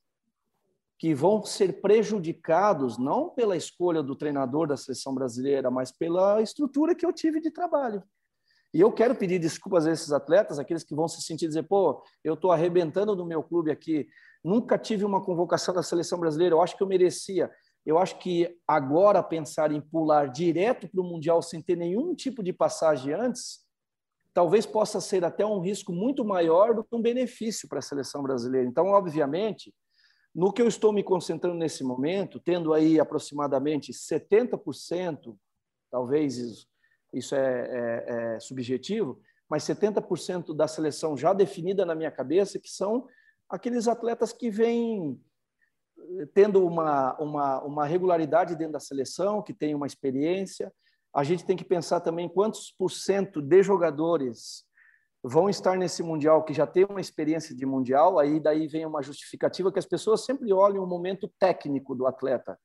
que vão ser prejudicados não pela escolha do treinador da seleção brasileira, mas pela estrutura que eu tive de trabalho. E eu quero pedir desculpas a esses atletas, aqueles que vão se sentir dizer, pô, eu estou arrebentando no meu clube aqui, nunca tive uma convocação da seleção brasileira, eu acho que eu merecia. Eu acho que agora pensar em pular direto para o Mundial sem ter nenhum tipo de passagem antes, talvez possa ser até um risco muito maior do que um benefício para a seleção brasileira. Então, obviamente, no que eu estou me concentrando nesse momento, tendo aí aproximadamente 70%, talvez isso, é, é, é subjetivo, mas 70% da seleção já definida na minha cabeça, que são aqueles atletas que vêm eh, tendo uma, uma, uma regularidade dentro da seleção, que têm uma experiência. A gente tem que pensar também quantos por cento de jogadores vão estar nesse mundial que já tem uma experiência de mundial, aí daí vem uma justificativa que as pessoas sempre olham o momento técnico do atleta.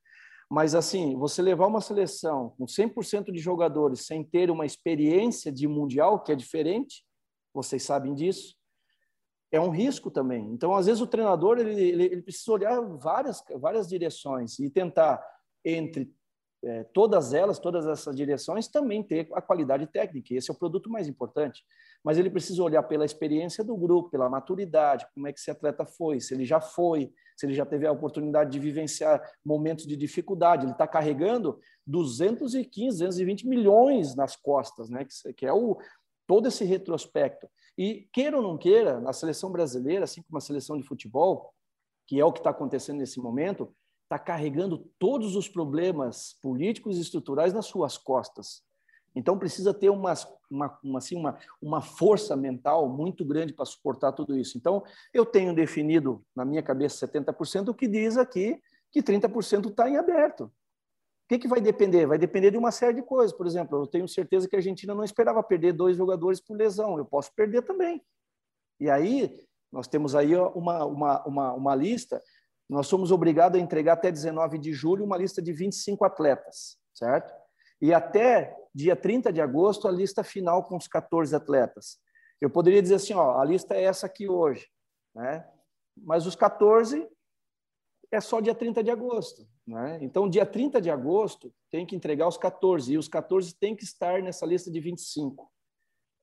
Mas, assim, você levar uma seleção com 100% de jogadores sem ter uma experiência de mundial, que é diferente, vocês sabem disso, é um risco também. Então, às vezes, o treinador ele, ele, ele precisa olhar várias, várias direções e tentar, entre é, todas elas, todas essas direções, também ter a qualidade técnica. Esse é o produto mais importante. Mas ele precisa olhar pela experiência do grupo, pela maturidade, como é que esse atleta foi, se ele já foi, se ele já teve a oportunidade de vivenciar momentos de dificuldade. Ele está carregando 215, 220 milhões nas costas, né? que é o, todo esse retrospecto. E, queira ou não queira, na seleção brasileira, assim como a seleção de futebol, que é o que está acontecendo nesse momento, está carregando todos os problemas políticos e estruturais nas suas costas. Então, precisa ter uma, uma, uma, assim, uma, uma força mental muito grande para suportar tudo isso. Então, eu tenho definido na minha cabeça 70%, o que diz aqui que 30% está em aberto. O que, que vai depender? Vai depender de uma série de coisas. Por exemplo, eu tenho certeza que a Argentina não esperava perder dois jogadores por lesão. Eu posso perder também. E aí, nós temos aí uma, uma, uma, uma lista. Nós somos obrigados a entregar até 19 de julho uma lista de 25 atletas, certo? E até dia 30 de agosto, a lista final com os 14 atletas. Eu poderia dizer assim, ó, a lista é essa aqui hoje, né? Mas os 14 é só dia 30 de agosto, né? Então, dia 30 de agosto tem que entregar os 14 e os 14 têm que estar nessa lista de 25.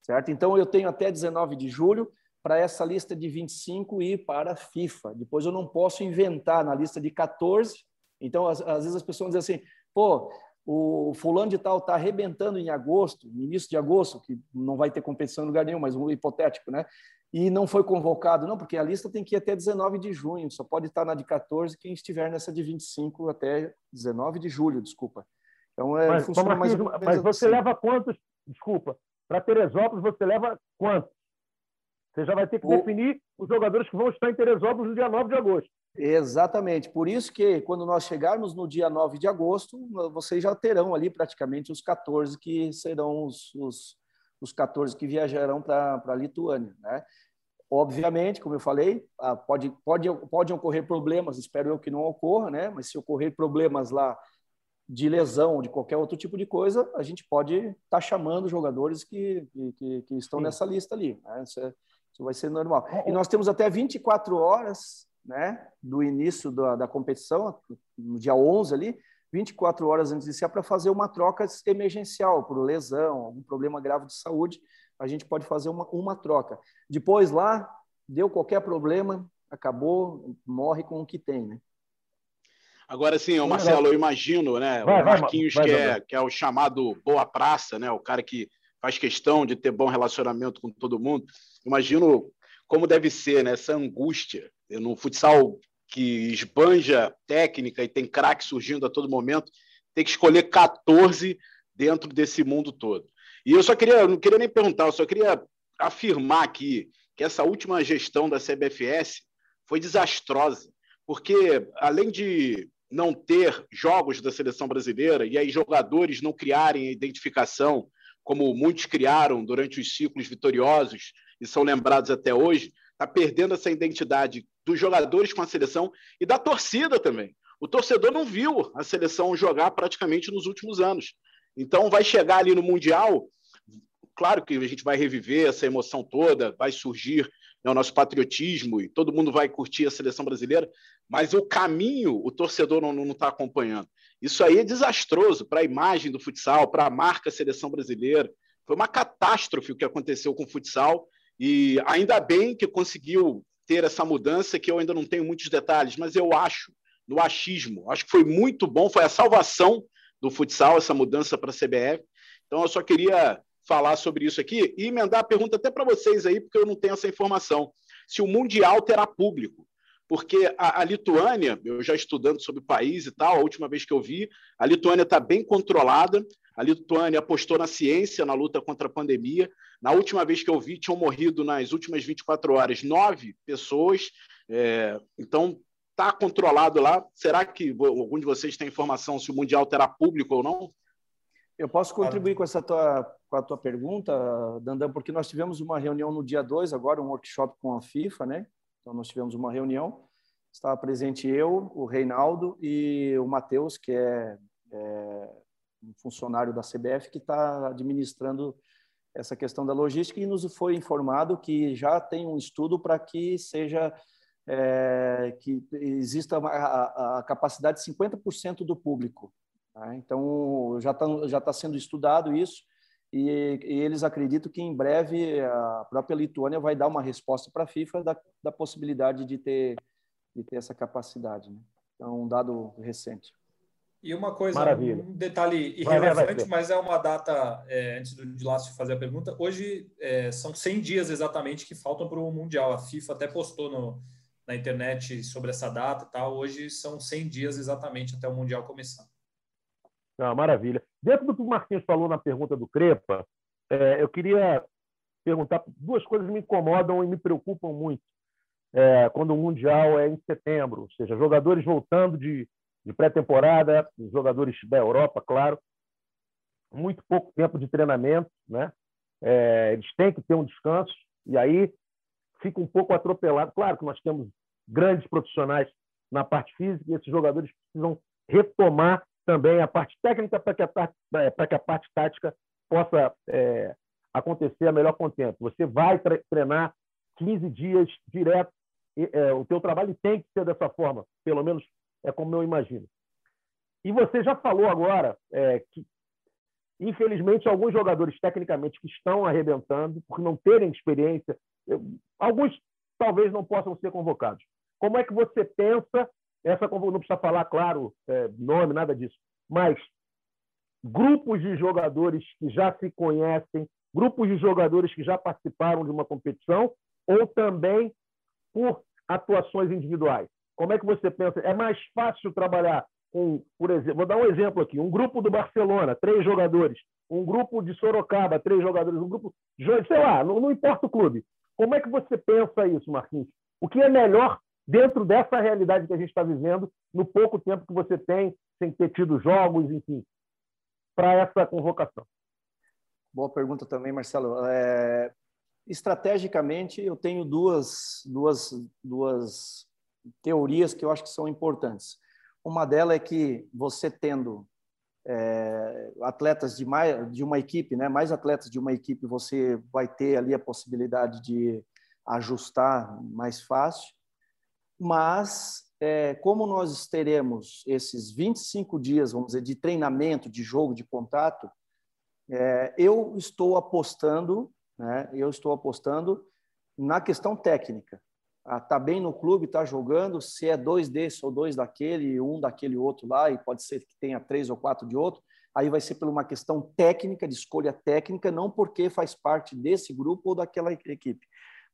Certo? Então, eu tenho até 19 de julho para essa lista de 25 ir para a FIFA. Depois eu não posso inventar na lista de 14. Então, às, às vezes as pessoas dizem assim, pô, o fulano de tal está arrebentando em agosto, início de agosto, que não vai ter competição em lugar nenhum, mas um hipotético, né? E não foi convocado, não, porque a lista tem que ir até 19 de junho, só pode estar na de 14 quem estiver nessa de 25 até 19 de julho, desculpa. Então, é, mas, funciona mais Mas você assim. leva quantos, desculpa, para Teresópolis você leva quantos? Você já vai ter que o... definir os jogadores que vão estar em Teresópolis no dia 9 de agosto. Exatamente. Por isso que, quando nós chegarmos no dia 9 de agosto, vocês já terão ali praticamente os 14 que serão os, os, os 14 que viajarão para a Lituânia. Né? Obviamente, como eu falei, ah, pode, pode, pode ocorrer problemas, espero eu que não ocorra, né? mas se ocorrer problemas lá de lesão, de qualquer outro tipo de coisa, a gente pode estar tá chamando jogadores que, que, que estão Sim. nessa lista ali. Né? Isso, é, isso vai ser normal. E nós temos até 24 horas né, do início da, da competição, no dia 11 ali, 24 horas antes de iniciar, para fazer uma troca emergencial por lesão, algum problema grave de saúde, a gente pode fazer uma, uma troca. Depois lá, deu qualquer problema, acabou, morre com o que tem, né? Agora, sim, o Marcelo, eu imagino, né? Vai, o Marquinhos, vai, vai, que, é, que é o chamado boa praça, né? O cara que faz questão de ter bom relacionamento com todo mundo. Imagino como deve ser, né? essa angústia. No futsal que esbanja técnica e tem craque surgindo a todo momento, tem que escolher 14 dentro desse mundo todo. E eu só queria, não queria nem perguntar, eu só queria afirmar aqui que essa última gestão da CBFS foi desastrosa, porque além de não ter jogos da seleção brasileira e aí jogadores não criarem a identificação como muitos criaram durante os ciclos vitoriosos e são lembrados até hoje, está perdendo essa identidade dos jogadores com a seleção e da torcida também. O torcedor não viu a seleção jogar praticamente nos últimos anos. Então, vai chegar ali no Mundial. Claro que a gente vai reviver essa emoção toda, vai surgir né, o nosso patriotismo e todo mundo vai curtir a seleção brasileira, mas o caminho o torcedor não está acompanhando. Isso aí é desastroso para a imagem do futsal, para a marca seleção brasileira. Foi uma catástrofe o que aconteceu com o futsal e ainda bem que conseguiu ter essa mudança, que eu ainda não tenho muitos detalhes, mas eu acho, no achismo, acho que foi muito bom, foi a salvação do futsal, essa mudança para a CBF. Então, eu só queria falar sobre isso aqui e emendar a pergunta até para vocês aí, porque eu não tenho essa informação. Se o Mundial terá público. Porque a, a Lituânia, eu já estudando sobre o país e tal, a última vez que eu vi, a Lituânia está bem controlada, a Lituânia apostou na ciência na luta contra a pandemia. Na última vez que eu vi, tinham morrido nas últimas 24 horas nove pessoas. É, então, está controlado lá. Será que algum de vocês tem informação se o Mundial terá público ou não? Eu posso contribuir com essa tua, com a tua pergunta, Dandan, porque nós tivemos uma reunião no dia 2, agora um workshop com a FIFA, né? Então, nós tivemos uma reunião, estava presente eu, o Reinaldo e o Matheus, que é, é um funcionário da CBF que está administrando essa questão da logística e nos foi informado que já tem um estudo para que seja é, que exista a, a capacidade de 50% do público. Tá? Então já está já tá sendo estudado isso e, e, eles acreditam que em breve a própria Lituânia vai dar uma resposta para a FIFA da, da possibilidade de ter de ter essa capacidade. Né? Então um dado recente. E uma coisa, Maravilha. um detalhe irrelevante, vai, vai, vai. mas é uma data, é, antes do Dilácio fazer a pergunta, hoje é, são 100 dias exatamente que faltam para o Mundial. A FIFA até postou no, na internet sobre essa data tal. Hoje são 100 dias exatamente até o Mundial começar. Ah, maravilha. Dentro do que o Marquinhos falou na pergunta do Crepa, é, eu queria perguntar duas coisas me incomodam e me preocupam muito. É, quando o Mundial é em setembro, ou seja, jogadores voltando de de pré-temporada, jogadores da Europa, claro, muito pouco tempo de treinamento, né? É, eles têm que ter um descanso e aí fica um pouco atropelado. Claro que nós temos grandes profissionais na parte física e esses jogadores precisam retomar também a parte técnica para que a é, para que a parte tática possa é, acontecer a melhor contento. Você vai treinar 15 dias direto, e, é, o teu trabalho tem que ser dessa forma, pelo menos é como eu imagino. E você já falou agora é, que, infelizmente, alguns jogadores tecnicamente que estão arrebentando, por não terem experiência, eu, alguns talvez não possam ser convocados. Como é que você pensa essa não precisa falar, claro, é, nome, nada disso, mas grupos de jogadores que já se conhecem, grupos de jogadores que já participaram de uma competição, ou também por atuações individuais? Como é que você pensa? É mais fácil trabalhar com, por exemplo, vou dar um exemplo aqui: um grupo do Barcelona, três jogadores, um grupo de Sorocaba, três jogadores, um grupo, sei lá, não, não importa o clube. Como é que você pensa isso, Marquinhos? O que é melhor dentro dessa realidade que a gente está vivendo, no pouco tempo que você tem, sem ter tido jogos, enfim, para essa convocação? Boa pergunta também, Marcelo. É, estrategicamente, eu tenho duas, duas, duas teorias que eu acho que são importantes. Uma delas é que você tendo é, atletas de, mais, de uma equipe, né, mais atletas de uma equipe, você vai ter ali a possibilidade de ajustar mais fácil. Mas, é, como nós teremos esses 25 dias, vamos dizer, de treinamento, de jogo, de contato, é, eu estou apostando, né, eu estou apostando na questão técnica está bem no clube, está jogando, se é dois desse ou dois daquele, um daquele outro lá, e pode ser que tenha três ou quatro de outro, aí vai ser por uma questão técnica, de escolha técnica, não porque faz parte desse grupo ou daquela equipe.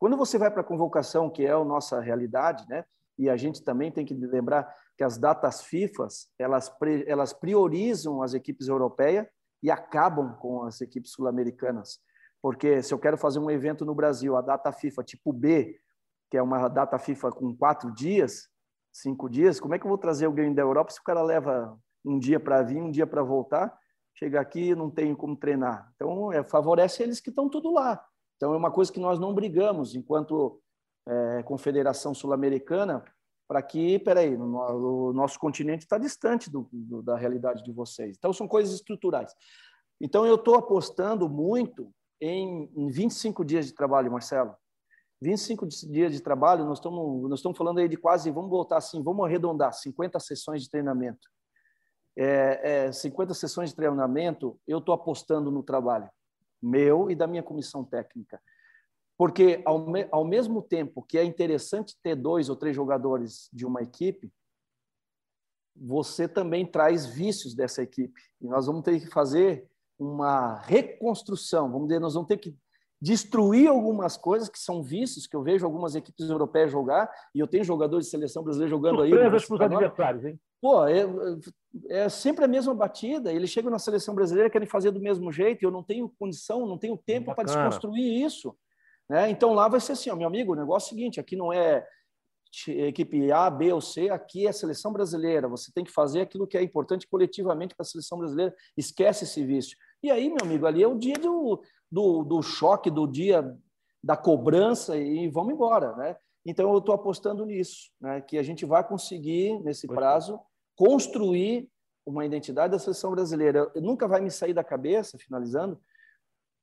Quando você vai para a convocação, que é a nossa realidade, né? E a gente também tem que lembrar que as datas FIFA, elas, elas priorizam as equipes europeias e acabam com as equipes sul-americanas. Porque se eu quero fazer um evento no Brasil, a data FIFA tipo B, que é uma data FIFA com quatro dias, cinco dias, como é que eu vou trazer alguém da Europa se o cara leva um dia para vir, um dia para voltar? Chega aqui não tem como treinar. Então, é, favorece eles que estão tudo lá. Então, é uma coisa que nós não brigamos enquanto é, Confederação Sul-Americana para que, peraí, o nosso continente está distante do, do, da realidade de vocês. Então, são coisas estruturais. Então, eu estou apostando muito em, em 25 dias de trabalho, Marcelo. 25 dias de trabalho, nós estamos, nós estamos falando aí de quase, vamos voltar assim, vamos arredondar, 50 sessões de treinamento. É, é, 50 sessões de treinamento, eu estou apostando no trabalho meu e da minha comissão técnica. Porque, ao, me, ao mesmo tempo que é interessante ter dois ou três jogadores de uma equipe, você também traz vícios dessa equipe. E nós vamos ter que fazer uma reconstrução, vamos dizer, nós vamos ter que destruir algumas coisas que são vícios, que eu vejo algumas equipes europeias jogar, e eu tenho jogadores de seleção brasileira jogando Surpresas aí. Para os adversários, hein? Pô, é, é, sempre a mesma batida. Eles chegam na seleção brasileira querem fazer do mesmo jeito, e eu não tenho condição, não tenho tempo para desconstruir isso. Né? Então lá vai ser assim, ó, meu amigo, o negócio é o seguinte: aqui não é equipe A, B ou C, aqui é a seleção brasileira. Você tem que fazer aquilo que é importante coletivamente para a seleção brasileira. Esquece esse vício. E aí, meu amigo, ali é o dia do, do, do choque, do dia da cobrança e vamos embora, né? Então eu estou apostando nisso, né? Que a gente vai conseguir nesse prazo construir uma identidade da seleção brasileira. Nunca vai me sair da cabeça, finalizando,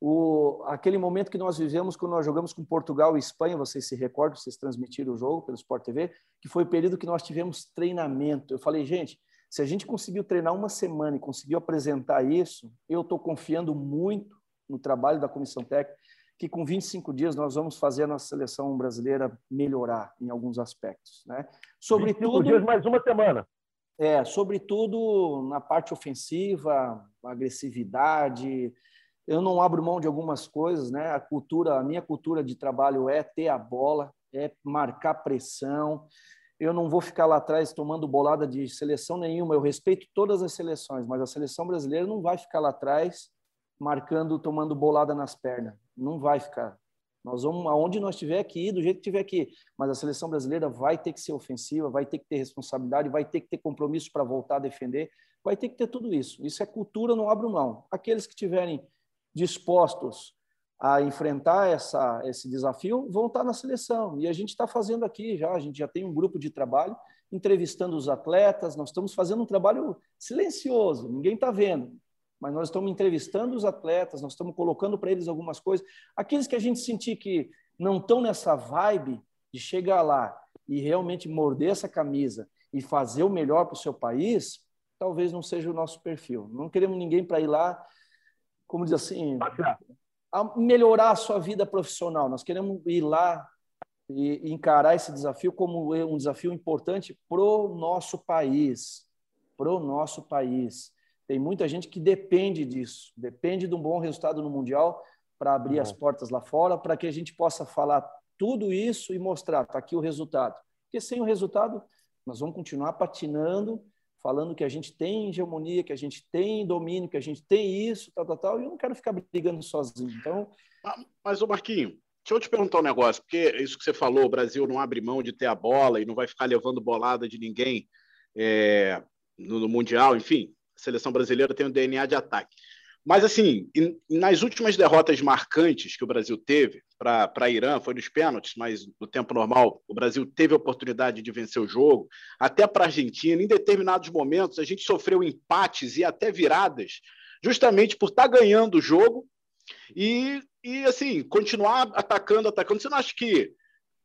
o, aquele momento que nós vivemos quando nós jogamos com Portugal e Espanha, vocês se recordam, vocês transmitiram o jogo pelo Sport TV, que foi o período que nós tivemos treinamento. Eu falei, gente, se a gente conseguiu treinar uma semana e conseguiu apresentar isso, eu estou confiando muito no trabalho da comissão técnica, que com 25 dias nós vamos fazer a nossa seleção brasileira melhorar em alguns aspectos. Né? Sobretudo, dias mais uma semana. É, sobretudo na parte ofensiva, agressividade. Eu não abro mão de algumas coisas, né? A cultura, a minha cultura de trabalho é ter a bola, é marcar pressão, eu não vou ficar lá atrás tomando bolada de seleção nenhuma. Eu respeito todas as seleções, mas a seleção brasileira não vai ficar lá atrás marcando, tomando bolada nas pernas. Não vai ficar. Nós vamos aonde nós tiver que ir, do jeito que tiver que ir. Mas a seleção brasileira vai ter que ser ofensiva, vai ter que ter responsabilidade, vai ter que ter compromisso para voltar a defender, vai ter que ter tudo isso. Isso é cultura, não abro mão. Aqueles que tiverem dispostos a enfrentar essa, esse desafio vão estar na seleção. E a gente está fazendo aqui já, a gente já tem um grupo de trabalho entrevistando os atletas, nós estamos fazendo um trabalho silencioso, ninguém está vendo, mas nós estamos entrevistando os atletas, nós estamos colocando para eles algumas coisas. Aqueles que a gente sentir que não estão nessa vibe de chegar lá e realmente morder essa camisa e fazer o melhor para o seu país, talvez não seja o nosso perfil. Não queremos ninguém para ir lá, como diz assim, a melhorar a sua vida profissional. Nós queremos ir lá e encarar esse desafio como um desafio importante para o nosso país, para o nosso país. Tem muita gente que depende disso, depende de um bom resultado no mundial para abrir uhum. as portas lá fora, para que a gente possa falar tudo isso e mostrar, está aqui o resultado. Porque sem o resultado, nós vamos continuar patinando falando que a gente tem hegemonia, que a gente tem domínio, que a gente tem isso, tal, tal, tal, e eu não quero ficar brigando sozinho. Então. Mas, o Marquinho, deixa eu te perguntar um negócio, porque isso que você falou, o Brasil não abre mão de ter a bola e não vai ficar levando bolada de ninguém é, no, no Mundial, enfim, seleção brasileira tem um DNA de ataque. Mas, assim, nas últimas derrotas marcantes que o Brasil teve para Irã, foi nos pênaltis, mas no tempo normal, o Brasil teve a oportunidade de vencer o jogo. Até para a Argentina, em determinados momentos, a gente sofreu empates e até viradas, justamente por estar tá ganhando o jogo e, e, assim, continuar atacando, atacando. Você não acha que.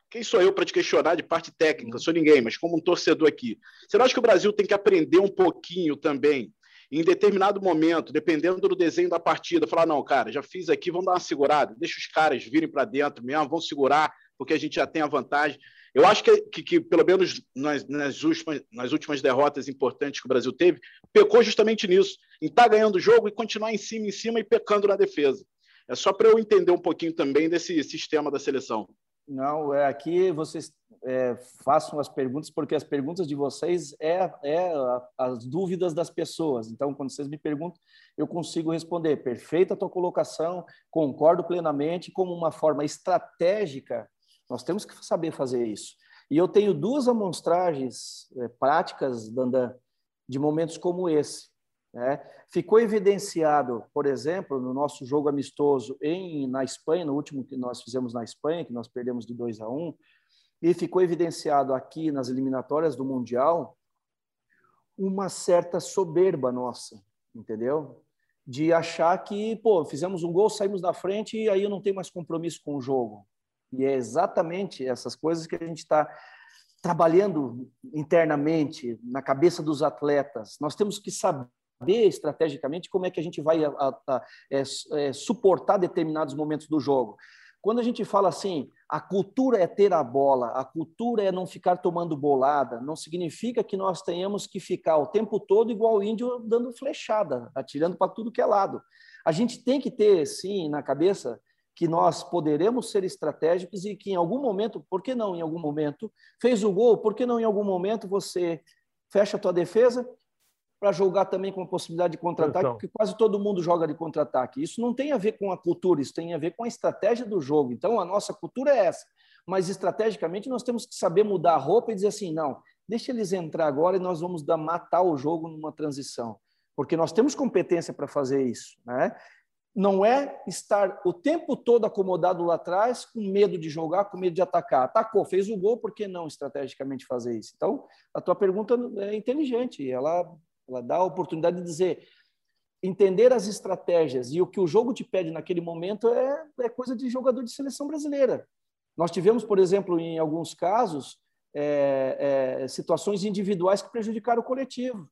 Quem sou eu para te questionar de parte técnica? Sou ninguém, mas como um torcedor aqui. Você não acha que o Brasil tem que aprender um pouquinho também em determinado momento, dependendo do desenho da partida, falar: não, cara, já fiz aqui, vamos dar uma segurada, deixa os caras virem para dentro mesmo, vão segurar, porque a gente já tem a vantagem. Eu acho que, que, que pelo menos nas, nas, últimas, nas últimas derrotas importantes que o Brasil teve, pecou justamente nisso, em estar tá ganhando o jogo e continuar em cima, em cima e pecando na defesa. É só para eu entender um pouquinho também desse sistema da seleção. Não, é aqui vocês é, façam as perguntas, porque as perguntas de vocês é, é as dúvidas das pessoas. Então, quando vocês me perguntam, eu consigo responder. Perfeita a tua colocação, concordo plenamente. Como uma forma estratégica, nós temos que saber fazer isso. E eu tenho duas amostragens é, práticas, Dandan, de momentos como esse. Né? Ficou evidenciado, por exemplo, no nosso jogo amistoso em, na Espanha, no último que nós fizemos na Espanha, que nós perdemos de 2 a 1, um, e ficou evidenciado aqui nas eliminatórias do Mundial uma certa soberba nossa, entendeu? De achar que, pô, fizemos um gol, saímos da frente e aí eu não tenho mais compromisso com o jogo. E é exatamente essas coisas que a gente está trabalhando internamente na cabeça dos atletas. Nós temos que saber estrategicamente como é que a gente vai a, a, a, é, é, suportar determinados momentos do jogo. Quando a gente fala assim, a cultura é ter a bola, a cultura é não ficar tomando bolada, não significa que nós tenhamos que ficar o tempo todo igual o índio dando flechada, atirando para tudo que é lado. A gente tem que ter, sim, na cabeça que nós poderemos ser estratégicos e que em algum momento, por que não em algum momento, fez o gol, por que não em algum momento você fecha a tua defesa para jogar também com a possibilidade de contra-ataque, porque quase todo mundo joga de contra-ataque. Isso não tem a ver com a cultura, isso tem a ver com a estratégia do jogo. Então, a nossa cultura é essa. Mas, estrategicamente, nós temos que saber mudar a roupa e dizer assim: não, deixa eles entrar agora e nós vamos dar, matar o jogo numa transição. Porque nós temos competência para fazer isso. Né? Não é estar o tempo todo acomodado lá atrás, com medo de jogar, com medo de atacar. Atacou, fez o gol, por que não estrategicamente fazer isso? Então, a tua pergunta é inteligente, ela ela dá a oportunidade de dizer, entender as estratégias e o que o jogo te pede naquele momento é, é coisa de jogador de seleção brasileira. Nós tivemos, por exemplo, em alguns casos, é, é, situações individuais que prejudicaram o coletivo.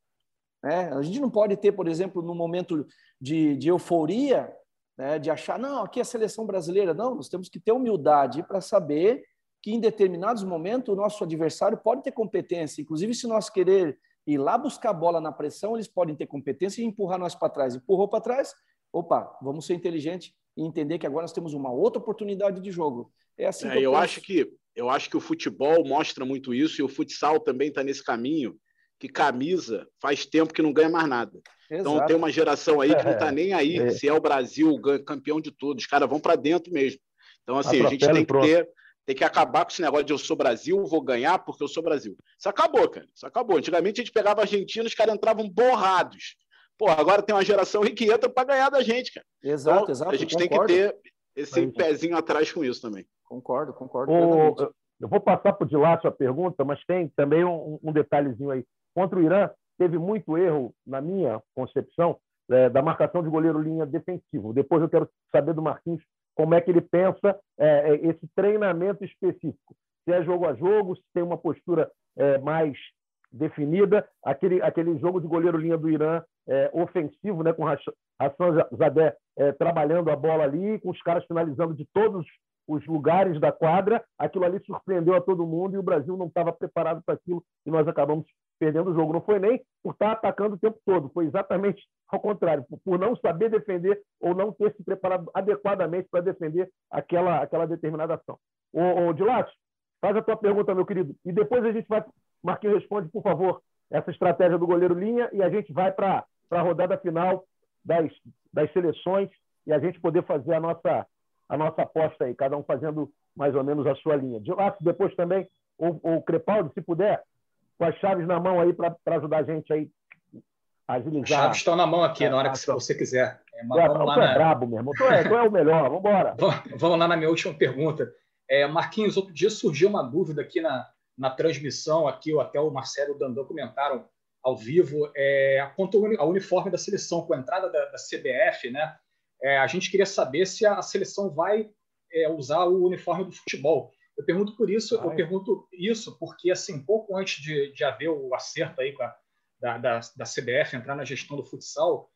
Né? A gente não pode ter, por exemplo, no momento de, de euforia, né, de achar, não, aqui é a seleção brasileira. Não, nós temos que ter humildade para saber que em determinados momentos o nosso adversário pode ter competência. Inclusive, se nós querer ir lá buscar a bola na pressão, eles podem ter competência e empurrar nós para trás. Empurrou para trás, opa, vamos ser inteligentes e entender que agora nós temos uma outra oportunidade de jogo. É assim é, eu, eu acho que eu acho que o futebol mostra muito isso e o futsal também está nesse caminho que camisa faz tempo que não ganha mais nada. Exato. Então tem uma geração aí que não está nem aí é. se é o Brasil campeão de tudo. Os caras vão para dentro mesmo. Então, assim, a gente tem que ter tem que acabar com esse negócio de eu sou Brasil, vou ganhar porque eu sou Brasil. Isso acabou, cara. Isso acabou. Antigamente a gente pegava a Argentina, os caras entravam borrados. Pô, agora tem uma geração aí que entra para ganhar da gente, cara. Exato, então, exato. A gente concordo. tem que ter esse pezinho atrás com isso também. Concordo, concordo. O, eu vou passar por de lá a sua pergunta, mas tem também um, um, detalhezinho aí. Contra o Irã, teve muito erro, na minha concepção, é, da marcação de goleiro linha defensivo. Depois eu quero saber do Marquinhos como é que ele pensa é, é, esse treinamento específico. Se é jogo a jogo, se tem uma postura é, mais definida, aquele, aquele jogo de goleiro linha do Irã é, ofensivo, né, com Hassan Zadé é, trabalhando a bola ali, com os caras finalizando de todos os lugares da quadra, aquilo ali surpreendeu a todo mundo e o Brasil não estava preparado para aquilo e nós acabamos perdendo o jogo. Não foi nem por estar atacando o tempo todo, foi exatamente ao contrário, por não saber defender ou não ter se preparado adequadamente para defender aquela, aquela determinada ação. Ô, ô faz a tua pergunta, meu querido, e depois a gente vai. Marquinhos responde, por favor, essa estratégia do goleiro linha e a gente vai para a rodada final das, das seleções e a gente poder fazer a nossa, a nossa aposta aí, cada um fazendo mais ou menos a sua linha. Dilácio, depois também, o, o Crepaldi, se puder, com as chaves na mão aí para ajudar a gente aí a agilizar. As chaves estão na mão aqui, na hora que você quiser. É, mas vamos lá tu é na... brabo, meu irmão. Tu é, tu é o melhor, vamos embora. vamos lá na minha última pergunta. É, Marquinhos, outro dia surgiu uma dúvida aqui na, na transmissão, aqui até o Marcelo Dandão comentaram ao vivo, é, quanto ao uniforme da seleção, com a entrada da, da CBF, né? É, a gente queria saber se a, a seleção vai é, usar o uniforme do futebol. Eu pergunto por isso, Ai. eu pergunto isso porque, assim, pouco antes de, de haver o acerto aí a, da, da, da CBF entrar na gestão do futsal,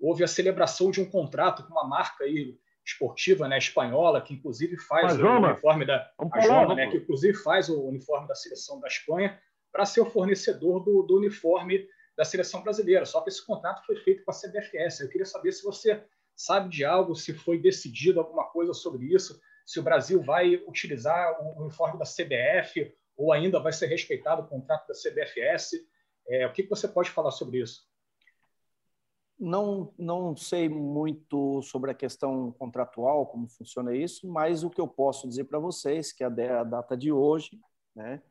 houve a celebração de um contrato com uma marca aí esportiva, né, espanhola, que inclusive faz o uniforme da a Joma, né, que inclusive faz o uniforme da seleção da Espanha para ser o fornecedor do, do, uniforme da seleção brasileira. Só que esse contrato foi feito com a CBFS. Eu queria saber se você sabe de algo, se foi decidido alguma coisa sobre isso, se o Brasil vai utilizar o uniforme da CBF ou ainda vai ser respeitado o contrato da CBFS. É, o que você pode falar sobre isso? Não, não sei muito sobre a questão contratual, como funciona isso, mas o que eu posso dizer para vocês, que a data de hoje, né,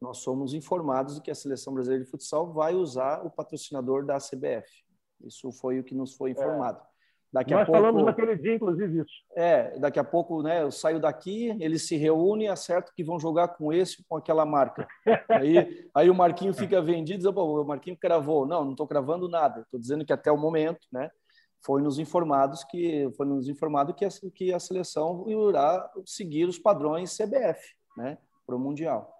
nós somos informados de que a Seleção Brasileira de Futsal vai usar o patrocinador da CBF. Isso foi o que nos foi informado. É. Daqui Nós a pouco, falamos naquele dia, inclusive, isso. É, daqui a pouco, né, eu saio daqui, eles se reúnem e acertam que vão jogar com esse, com aquela marca. aí, aí o Marquinho fica vendido, diz, o Marquinho cravou. Não, não estou cravando nada. Estou dizendo que até o momento, né, foi nos informados que foi nos informado que a, que a seleção irá seguir os padrões CBF, né, para o mundial.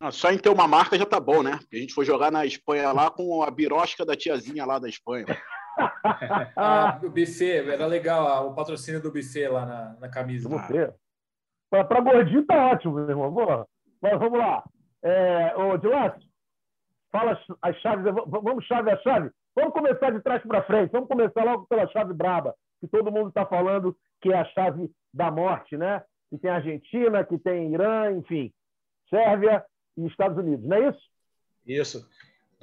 Ah, só em ter uma marca já tá bom, né? Porque a gente foi jogar na Espanha lá com a birosca da tiazinha lá da Espanha. ah, o buffet, era legal o patrocínio do buffet lá na, na camisa. Para gordinho tá ótimo, meu irmão. Boa. Mas vamos lá. É, ô, Dilácio, fala as chaves. Vamos chave a chave? Vamos começar de trás para frente. Vamos começar logo pela chave braba, que todo mundo está falando que é a chave da morte, né? Que tem Argentina, que tem Irã, enfim, Sérvia e Estados Unidos, não é isso? Isso.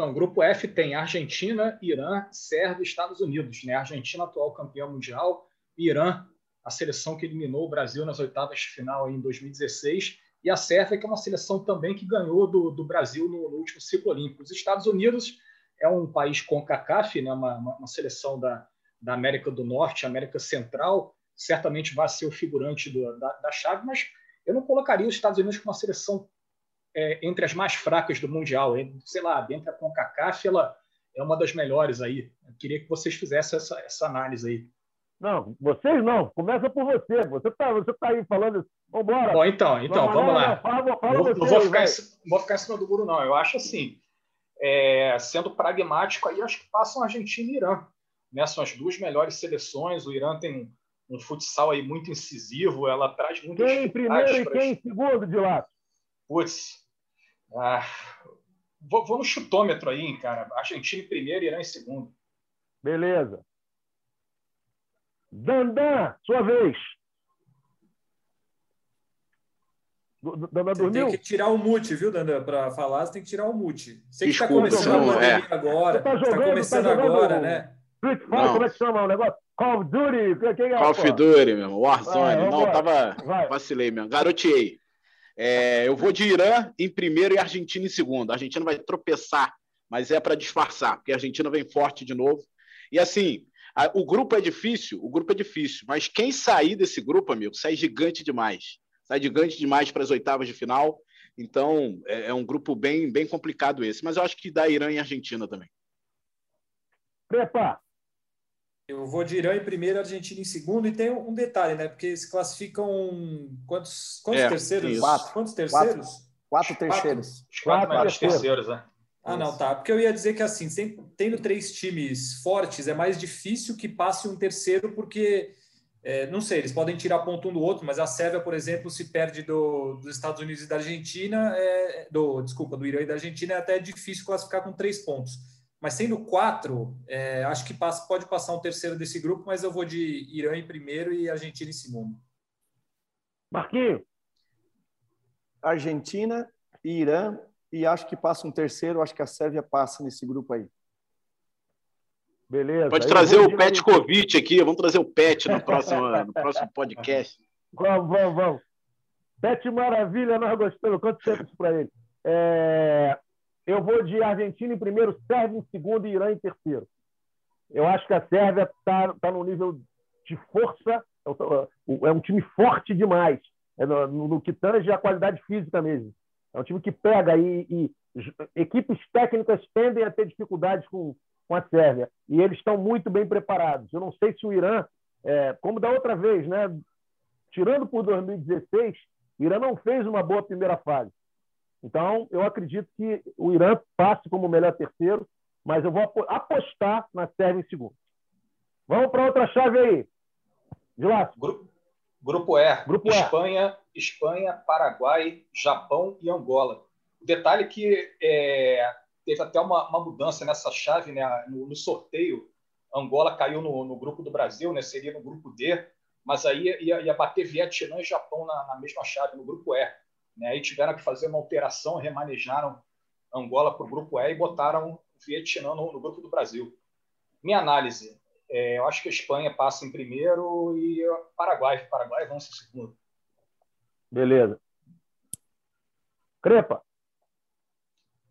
Então, grupo F tem Argentina, Irã, Sérvia e Estados Unidos. Né? Argentina, atual campeão mundial, Irã, a seleção que eliminou o Brasil nas oitavas de final em 2016, e a Sérvia, que é uma seleção também que ganhou do, do Brasil no, no, último ciclo olímpico. Os Estados Unidos é um país com CACAF, né? uma, uma, uma seleção da, da América do Norte, América Central, certamente vai ser o figurante do, da, da chave, mas eu não colocaria os Estados Unidos como uma seleção é, entre as mais fracas do Mundial. Sei lá, dentro da CONCACAF, ela é uma das melhores aí. Eu queria que vocês fizessem essa, essa análise aí. Não, vocês não. Começa por você. Você está você tá aí falando. Vambora. Bom, então, então não, vamos não, lá. Não, fala, fala não, você, não vou, ficar em, vou ficar em cima do muro, não. Eu acho assim, é, sendo pragmático, aí acho que passam Argentina e Irã. Né? São as duas melhores seleções. O Irã tem um, um futsal aí muito incisivo, ela traz muito. Quem em primeiro e quem em segundo, de lá? Putz, ah, vou, vou, no chutômetro aí, hein, cara. Argentina em primeiro e Irã em segundo. Beleza. Dandan, sua vez. Dandan dormiu? Tem que tirar o mute, viu, Dandan? Para falar, você tem que tirar o mute. Você que está começando é. agora. Você está jogando, tá começando tá agora, né? Street como é que chama o negócio? Call of Duty? Quem é, Call of Duty, meu Warzone. Não, tava. Vai. Vacilei mesmo. Garoteei. É, eu vou de Irã em primeiro e Argentina em segundo. A Argentina vai tropeçar, mas é para disfarçar, porque a Argentina vem forte de novo. E assim, a, o grupo é difícil, o grupo é difícil, mas quem sair desse grupo, amigo, sai gigante demais. Sai gigante demais para as oitavas de final. Então, é, é, um grupo bem, bem complicado esse. Mas eu acho que dá Irã e Argentina também. Prepa, eu vou de Irã em primeiro, Argentina em segundo, e tem um detalhe, né? Porque se classificam quantos, quantos é, terceiros? Quatro. Quantos terceiros? Quatro, quatro terceiros. Quatro, quatro terceiros, né? Ah, não, tá. Porque eu ia dizer que assim, tendo três times fortes, é mais difícil que passe um terceiro, porque é, não sei, eles podem tirar ponto um do outro, mas a Sérvia, por exemplo, se perde do, dos Estados Unidos e da Argentina, é, do desculpa, do Irã e da Argentina, é até difícil classificar com três pontos. Mas sendo quatro, é, acho que passa, pode passar um terceiro desse grupo, mas eu vou de Irã em primeiro e Argentina em segundo. Marquinhos. Argentina Irã, e acho que passa um terceiro, acho que a Sérvia passa nesse grupo aí. Beleza. Pode trazer o Petkovic aqui, vamos trazer o Pet no próximo, no próximo podcast. Vamos, vamos, vamos. Pet Maravilha, nós gostamos. Quanto tempo isso para ele? É... Eu vou de Argentina em primeiro, Sérvia em segundo e Irã em terceiro. Eu acho que a Sérvia está tá num nível de força, é um time forte demais, é no, no, que tange a qualidade física mesmo. É um time que pega e, e equipes técnicas tendem a ter dificuldades com, com a Sérvia. E eles estão muito bem preparados. Eu não sei se o Irã, é, como da outra vez, né? tirando por 2016, o Irã não fez uma boa primeira fase. Então, eu acredito que o Irã passe como o melhor terceiro, mas eu vou apostar na Sérvia em segundo. Vamos para outra chave aí. Vilas. Grupo, grupo E. Grupo Espanha, e. Espanha, Paraguai, Japão e Angola. O detalhe é que é, teve até uma, uma, mudança nessa chave, né? no, no sorteio. Angola caiu no, no, grupo do Brasil, né? seria no grupo D. mas aí ia, ia bater Vietnã e Japão na, na, mesma chave, no grupo E. Né? Aí tiveram que fazer uma alteração, remanejaram Angola para o grupo E e botaram Vietnã no, no grupo do Brasil. Minha análise, é, eu acho que a Espanha passa em primeiro e Paraguai, Paraguai vão ser segundo. Beleza. Crepa.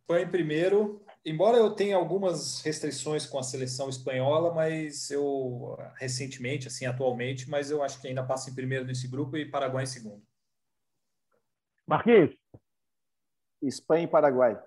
Espanha em primeiro, embora eu tenha algumas restrições com a seleção espanhola, mas eu recentemente, assim, atualmente, mas eu acho que ainda passa em primeiro nesse grupo e Paraguai em segundo. Marquinhos. Espanha e Paraguai.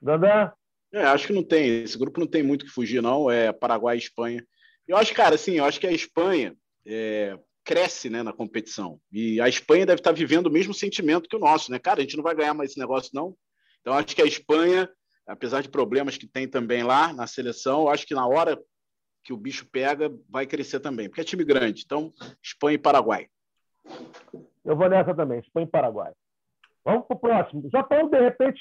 Dandan. É, acho que não tem. Esse grupo não tem muito que fugir, não. É Paraguai e Espanha. Eu acho, cara, assim, eu acho que a Espanha é, cresce né, na competição. E a Espanha deve estar vivendo o mesmo sentimento que o nosso, né? Cara, a gente não vai ganhar mais esse negócio, não. Então, acho que a Espanha apesar de problemas que tem também lá na seleção, acho que na hora que o bicho pega, vai crescer também, porque é time grande. Então, Espanha e Paraguai. Eu vou nessa também, Espanha e Paraguai. Vamos para o próximo. Japão, de repente,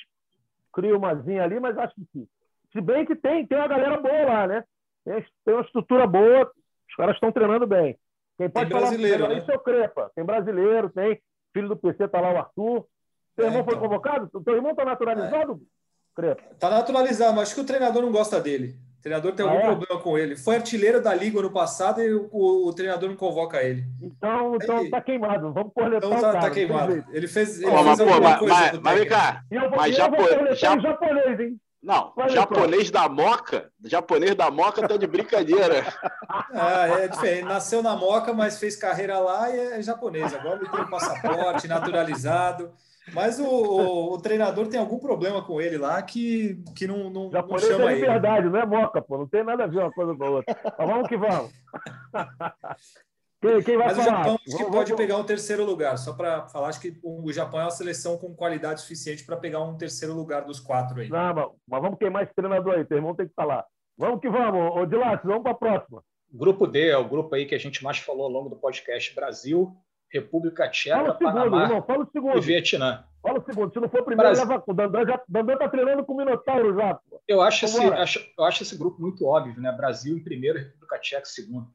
cria umazinha ali, mas acho que Se bem que tem, tem uma galera boa lá, né? Tem, tem uma estrutura boa, os caras estão treinando bem. Quem pode tem brasileiro, falar né? isso é o Crepa. Tem brasileiro, tem filho do PC, tá lá o Arthur. Seu é, irmão então. foi convocado? O teu irmão está naturalizado? É. Tá naturalizado, mas acho que o treinador não gosta dele. O treinador tem ah, algum é? problema com ele. Foi artilheiro da Liga no passado e o, o, treinador não convoca ele. Então, então tá queimado. Vamos coletar então, tá, tá queimado. Ele fez. Ele oh, fez mas, pô, mas, mas, mas vem cá. Eu, mas eu japo, já... japonês, hein? Não, Vai japonês da Moca, japonês da Moca tá de brincadeira. ah, é diferente. Nasceu na Moca, mas fez carreira lá e é japonês. Agora ele tem um passaporte naturalizado. Mas o, o, o, treinador tem algum problema com ele lá que, que não, não, não chama é ele. verdade, não é moca, pô. Não tem nada a ver uma coisa com a outra. Mas vamos que vamos. Quem, quem vai Mas falar? o Japão acho que pode pegar um terceiro lugar. Só para falar, acho que o Japão é uma seleção com qualidade suficiente para pegar um terceiro lugar dos quatro aí. Não, mas, mas vamos queimar esse treinador aí. Teu irmão tem que falar. Vamos que vamos. Ô, Dilácio, vamos para a próxima. Grupo D é o grupo aí que a gente mais falou ao longo do podcast. Brasil, República Tcheca, segundo, Panamá irmão, fala o segundo. e Vietnã. Fala o segundo. Se não for primeiro, Brasil. leva o Dandan. Já, Dandan tá treinando com o Minotauro já. Pô. Eu acho, esse, acho, eu acho esse grupo muito óbvio, né? Brasil em primeiro, República Tcheca em segundo.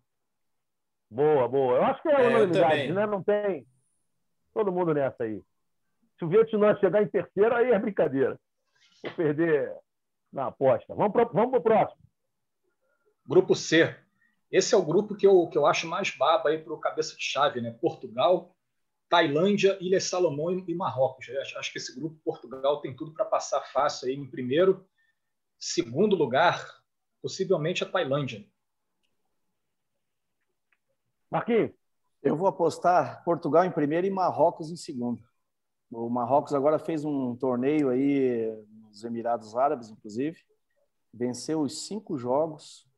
Boa, boa. Eu acho que é, é unanimidade, né? Não tem todo mundo nessa aí. Se o Vietnã chegar em terceiro, aí é brincadeira. Vou perder na aposta. Vamos para vamos o próximo. Grupo C. Esse é o grupo que eu, que eu acho mais baba aí para o cabeça de chave, né? Portugal, Tailândia, Ilhas Salomão e Marrocos. Acho, acho que esse grupo Portugal tem tudo para passar fácil aí em primeiro. Segundo lugar, possivelmente a Tailândia. Marquinhos. Eu vou apostar Portugal em primeiro e Marrocos em segundo. O Marrocos agora fez um torneio aí nos Emirados Árabes, inclusive. Venceu os cinco jogos,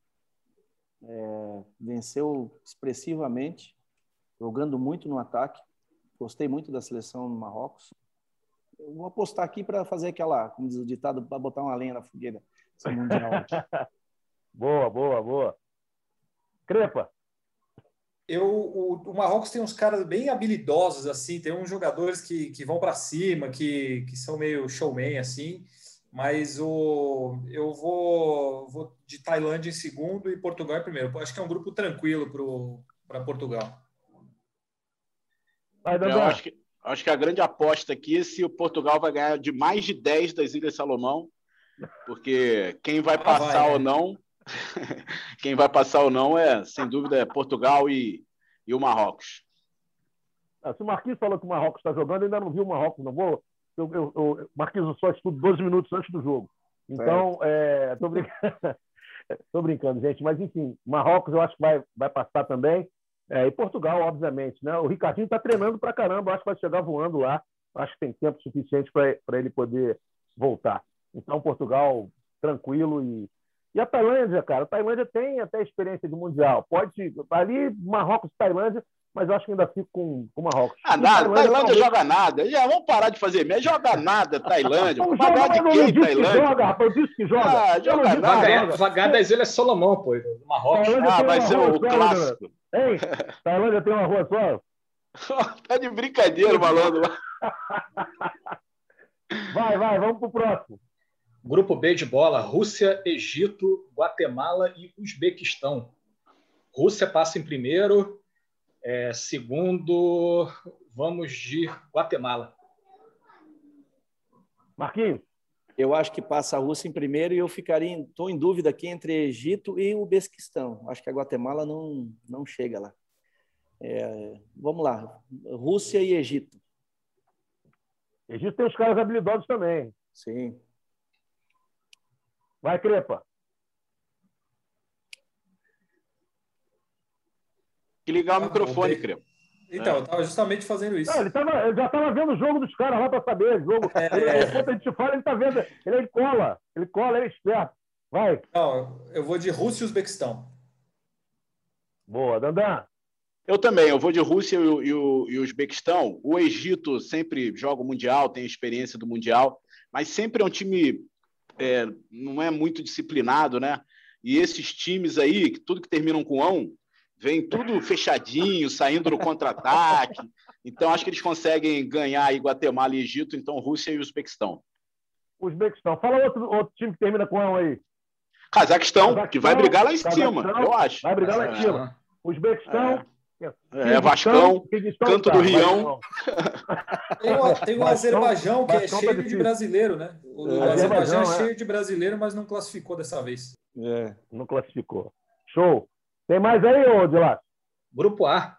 é, venceu expressivamente, jogando muito no ataque. Gostei muito da seleção do Marrocos. Eu vou apostar aqui para fazer aquela, como diz o ditado, para botar uma lenha na fogueira. boa, boa, boa. Crepa. Eu, o, o, Marrocos tem uns caras bem habilidosos, assim, tem uns jogadores que, que vão para cima, que, que são meio showman, assim mas o, eu vou, vou de Tailândia em segundo e Portugal em primeiro. Acho que é um grupo tranquilo para Portugal. eu acho que, acho que a grande aposta aqui é se o Portugal vai ganhar de mais de 10 das Ilhas Salomão, porque quem vai passar ah, vai, ou né? não, quem vai passar ou não é, sem dúvida, é Portugal e, e o Marrocos. Ah, se o Marquinhos falou que o Marrocos está jogando, ainda não viu o Marrocos, não vou eu, eu, eu Marquinhos só estudo 12 minutos antes do jogo. Então, é, tô, brincando, brincando, gente. Mas, enfim, Marrocos eu acho que vai, vai passar também. É, e Portugal, obviamente. Né? O Ricardinho está treinando para caramba. Acho que vai chegar voando lá. Acho que tem tempo suficiente para ele poder voltar. Então, Portugal, tranquilo. E, e a Tailândia, cara. A Tailândia tem até experiência de Mundial. Pode. Ali, Marrocos e Tailândia mas eu acho que ainda fico com, o Marrocos. Ah, nada, Tailândia, Tailândia joga nada. Já vamos parar de fazer mesmo. Joga nada, Tailândia. Vamos jogar de quem, Tailândia? joga, rapaz, eu disse que joga. Ah, joga nada. Vagar das Ilhas Solomão, pô, Marrocos. Tailândia ah, vai ser o clássico. Ei, Tailândia tem uma rua só? tá de brincadeira, malandro. vai, vai, vamos pro próximo. Grupo B de bola: Rússia, Egito, Guatemala e Uzbequistão. Rússia passa em primeiro, É, segundo, vamos de Guatemala. Marquinhos. Eu acho que passa a Rússia em primeiro e eu ficaria, estou em dúvida aqui entre Egito e o Besquistão. Acho que a Guatemala não, não chega lá. É, vamos lá, Rússia e Egito. Egito tem os caras habilidosos também. Sim. Vai, Crepa. Que ligar o ah, microfone, Crepa. Então, é. eu estava justamente fazendo isso. Não, ele, tava, ele já estava vendo o jogo dos caras lá para saber. O jogo. É, ele, é. Enquanto a gente fala, ele está vendo. Ele, ele cola. Ele cola, ele é esperto. Vai. Não, eu vou de Rússia e Uzbequistão. Boa, Dandan. Eu também, eu vou de Rússia e, e, e Uzbequistão. O Egito sempre joga o Mundial, tem experiência do Mundial, mas sempre é um time é, não é muito disciplinado, né? E esses times aí, tudo que terminam com ão, vem tudo fechadinho, saindo no contra-ataque. Então, acho que eles conseguem ganhar aí Guatemala e Egito, então Rússia e Uzbequistão. Uzbequistão. Fala outro, outro time que termina com ão aí. Cazaquistão, Cazaquistão, que vai brigar lá em cima, eu acho. Vai brigar lá em cima. Uzbequistão. É, é Vascão, Canto do Rião. Tem o, tem o Azerbaijão, que é tá cheio de brasileiro, né? O é, Azerbaijão é cheio de brasileiro, mas não classificou dessa vez. É, não classificou. Show. Tem mais aí, ô Dilas? Grupo A.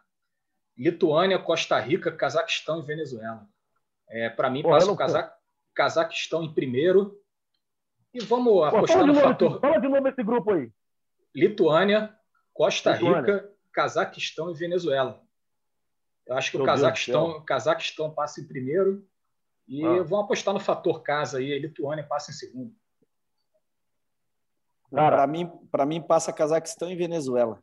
Lituânia, Costa Rica, Cazaquistão e Venezuela. É, Para mim, Pô, passa o Caza... Cazaquistão em primeiro. E vamos Pô, apostar no fator. Esse, fala de novo esse grupo aí. Lituânia, Costa Lituânia. Rica, Cazaquistão e Venezuela. Eu acho que Meu o Cazaquistão, Cazaquistão passa em primeiro. E ah. vamos apostar no fator casa aí. Lituânia passa em segundo. Para mim, para mim passa Cazaquistão e Venezuela.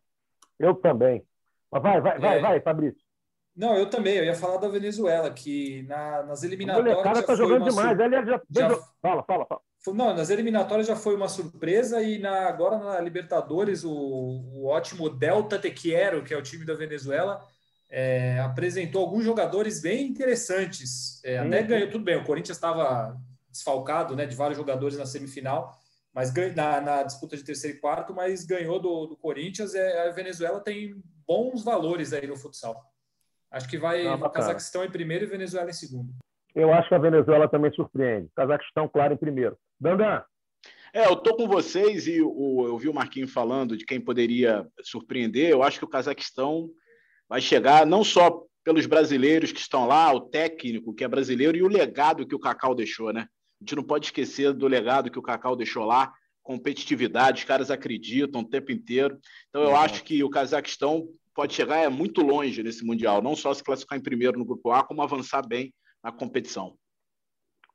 Eu também. Mas vai, vai, vai, é... vai, Fabrício. Não, eu também. Eu ia falar da Venezuela, que na, nas eliminatórias. O cara tá jogando demais. Sur... Ele já... já... Fala, fala, fala. Não, nas eliminatórias já foi uma surpresa e na, agora na Libertadores o, o ótimo Delta Tequiero, que é o time da Venezuela, é, apresentou alguns jogadores bem interessantes. É, até ganhou tudo bem. O Corinthians estava desfalcado, né, de vários jogadores na semifinal, mas na, na, disputa de terceiro e quarto, mas ganhou do, do Corinthians. É, a Venezuela tem bons valores aí no futsal. Acho que vai ah, Cazaquistão em primeiro e Venezuela em segundo. Eu acho que a Venezuela também surpreende. Cazaquistão, claro, em primeiro. Dandan. É, eu tô com vocês e o, eu vi o Marquinho falando de quem poderia surpreender. Eu acho que o Cazaquistão vai chegar não só pelos brasileiros que estão lá, o técnico que é brasileiro e o legado que o Cacau deixou, né? A gente não pode esquecer do legado que o Cacau deixou lá, competitividade, os caras acreditam o tempo inteiro. Então eu uhum. acho que o Cazaquistão pode chegar é muito longe nesse mundial, não só se classificar em primeiro no grupo A, como avançar bem na competição.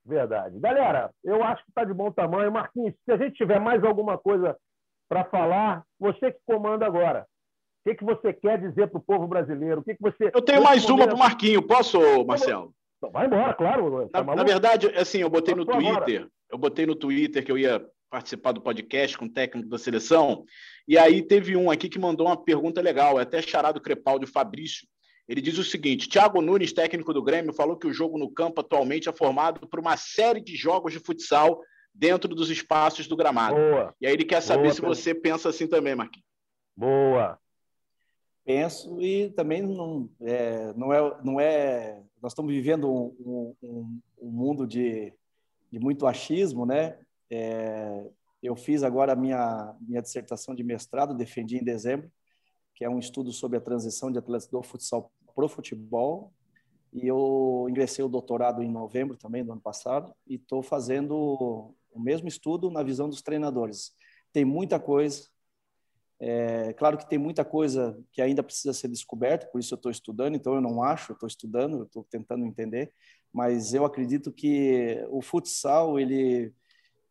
Verdade. Galera, eu acho que está de bom tamanho. Marquinhos, se a gente tiver mais alguma coisa para falar, você que comanda agora. O que, que você quer dizer para o povo brasileiro? O que, que você. Eu tenho mais uma para o Marquinho, posso, Marcelo? Vai embora, claro. Tá na, na, verdade, assim, eu botei no Twitter, eu botei no Twitter que eu ia participar do podcast com o técnico da seleção, e aí teve um aqui que mandou uma pergunta legal, é até charado Crepaldi Fabrício. Ele diz o seguinte: Thiago Nunes, técnico do Grêmio, falou que o jogo no campo atualmente é formado por uma série de jogos de futsal dentro dos espaços do gramado. Boa. E aí ele quer saber Boa, se você pensa assim também, Marquinhos. Boa. Penso e também não é, não é, não é nós estamos vivendo um, um, um mundo de, de muito achismo, né? É, eu fiz agora a minha, minha dissertação de mestrado, defendi em dezembro, que é um estudo sobre a transição de atletas do futsal para o futebol. E eu ingressei o doutorado em novembro também do ano passado e estou fazendo o mesmo estudo na visão dos treinadores. Tem muita coisa. É, claro que tem muita coisa que ainda precisa ser descoberta, por isso eu estou estudando. Então eu não acho, eu estou estudando, estou tentando entender. Mas eu acredito que o futsal ele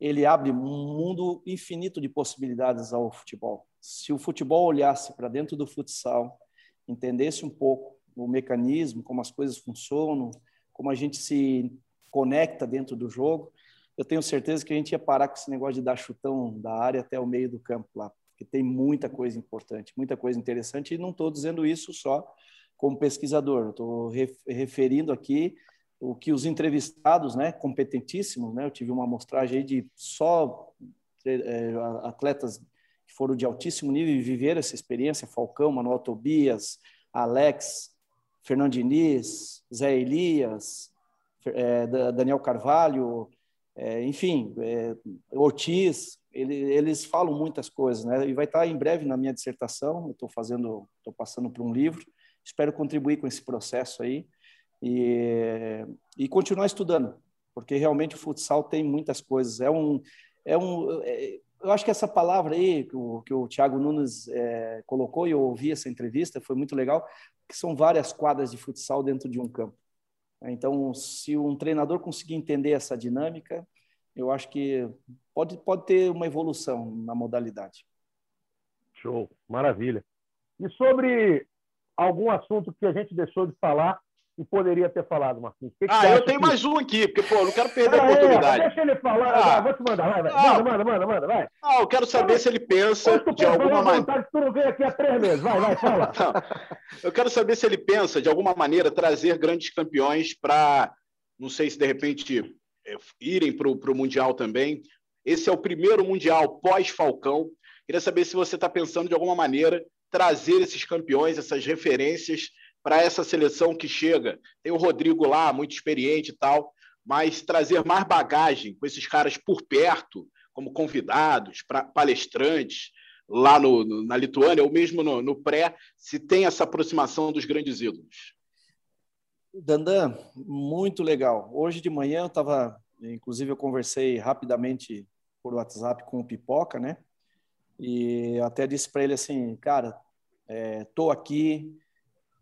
ele abre um mundo infinito de possibilidades ao futebol. Se o futebol olhasse para dentro do futsal, entendesse um pouco o mecanismo, como as coisas funcionam, como a gente se conecta dentro do jogo, eu tenho certeza que a gente ia parar com esse negócio de dar chutão da área até o meio do campo lá, porque tem muita coisa importante, muita coisa interessante, e não estou dizendo isso só como pesquisador, estou referindo aqui o que os entrevistados, né, competentíssimos, né, eu tive uma amostragem de só é, atletas que foram de altíssimo nível e viveram essa experiência, Falcão, Manuel Tobias, Alex, Fernando Diniz, Zé Elias, é, Daniel Carvalho, é, enfim, é, Ortiz, ele, eles falam muitas coisas, né? E vai estar em breve na minha dissertação. Estou fazendo, estou passando por um livro. Espero contribuir com esse processo aí e, e continuar estudando, porque realmente o futsal tem muitas coisas. É um, é um, é, eu acho que essa palavra aí que o, que o Thiago Nunes é, colocou e eu ouvi essa entrevista foi muito legal, que são várias quadras de futsal dentro de um campo. Então, se um treinador conseguir entender essa dinâmica, eu acho que pode, pode ter uma evolução na modalidade. Show, maravilha. E sobre algum assunto que a gente deixou de falar e poderia ter falado, Marquinhos? Que que ah, eu tenho que... mais um aqui, porque, pô, eu não quero perder a oportunidade. deixa ele falar, ah, vou te mandar, vai, vai. Ah, manda, manda, manda, manda, vai. Ah, eu quero saber se ele pensa de alguma maneira. Tu não veio aqui há três meses, vai, vai, fala. Eu quero saber se ele pensa, de alguma maneira, trazer grandes campeões para, não sei se de repente é, irem para o Mundial também. Esse é o primeiro Mundial pós-Falcão. Queria saber se você está pensando de alguma maneira trazer esses campeões, essas referências para essa seleção que chega. Tem o Rodrigo lá, muito experiente e tal, mas trazer mais bagagem com esses caras por perto, como convidados, pra, palestrantes, lá no, no, na Lituânia, ou mesmo no, no pré, se tem essa aproximação dos grandes ídolos. Dandan, muito legal. Hoje de manhã eu estava, inclusive eu conversei rapidamente por WhatsApp com o Pipoca, né? E até disse para ele assim, cara, é, aqui,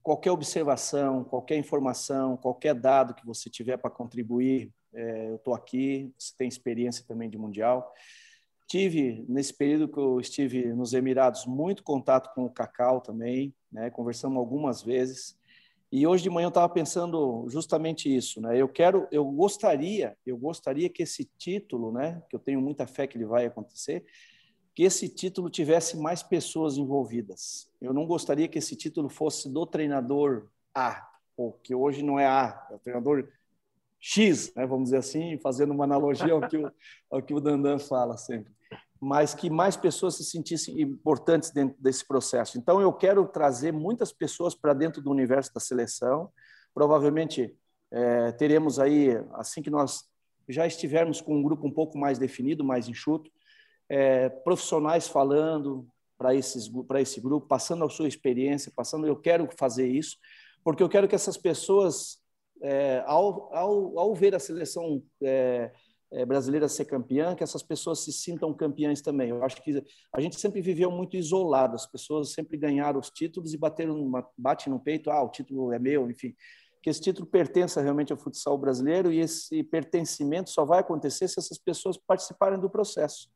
qualquer observação, qualquer informação, qualquer dado que você tiver para contribuir, é, eu estou aqui. Você tem experiência também de mundial. Tive nesse período que eu estive nos Emirados muito contato com o Cacau também, né? Conversamos algumas vezes. E hoje de manhã eu estava pensando justamente isso, né? Eu quero, eu gostaria, eu gostaria que esse título, né? Que eu tenho muita fé que ele vai acontecer, que esse título tivesse mais pessoas envolvidas. Eu não gostaria que esse título fosse do treinador A, ou que hoje não é A, é o treinador X, né, vamos dizer assim, fazendo uma analogia ao que o, ao que o Dandan fala sempre. Mas que mais pessoas se sentissem importantes dentro desse processo. Então, eu quero trazer muitas pessoas para dentro do universo da seleção. Provavelmente é, teremos aí, assim que nós já estivermos com um grupo um pouco mais definido, mais enxuto, é, profissionais falando para esse grupo, passando a sua experiência, passando, eu quero fazer isso, porque eu quero que essas pessoas, é, ao, ao, ao, ver a seleção é, brasileira ser campeã, que essas pessoas se sintam campeãs também. Eu acho que a gente sempre viveu muito isolado, as pessoas sempre ganharam os títulos e bateram uma, bate no peito, ah, o título é meu, enfim. Que esse título pertença realmente ao futsal brasileiro e esse pertencimento só vai acontecer se essas pessoas participarem do processo.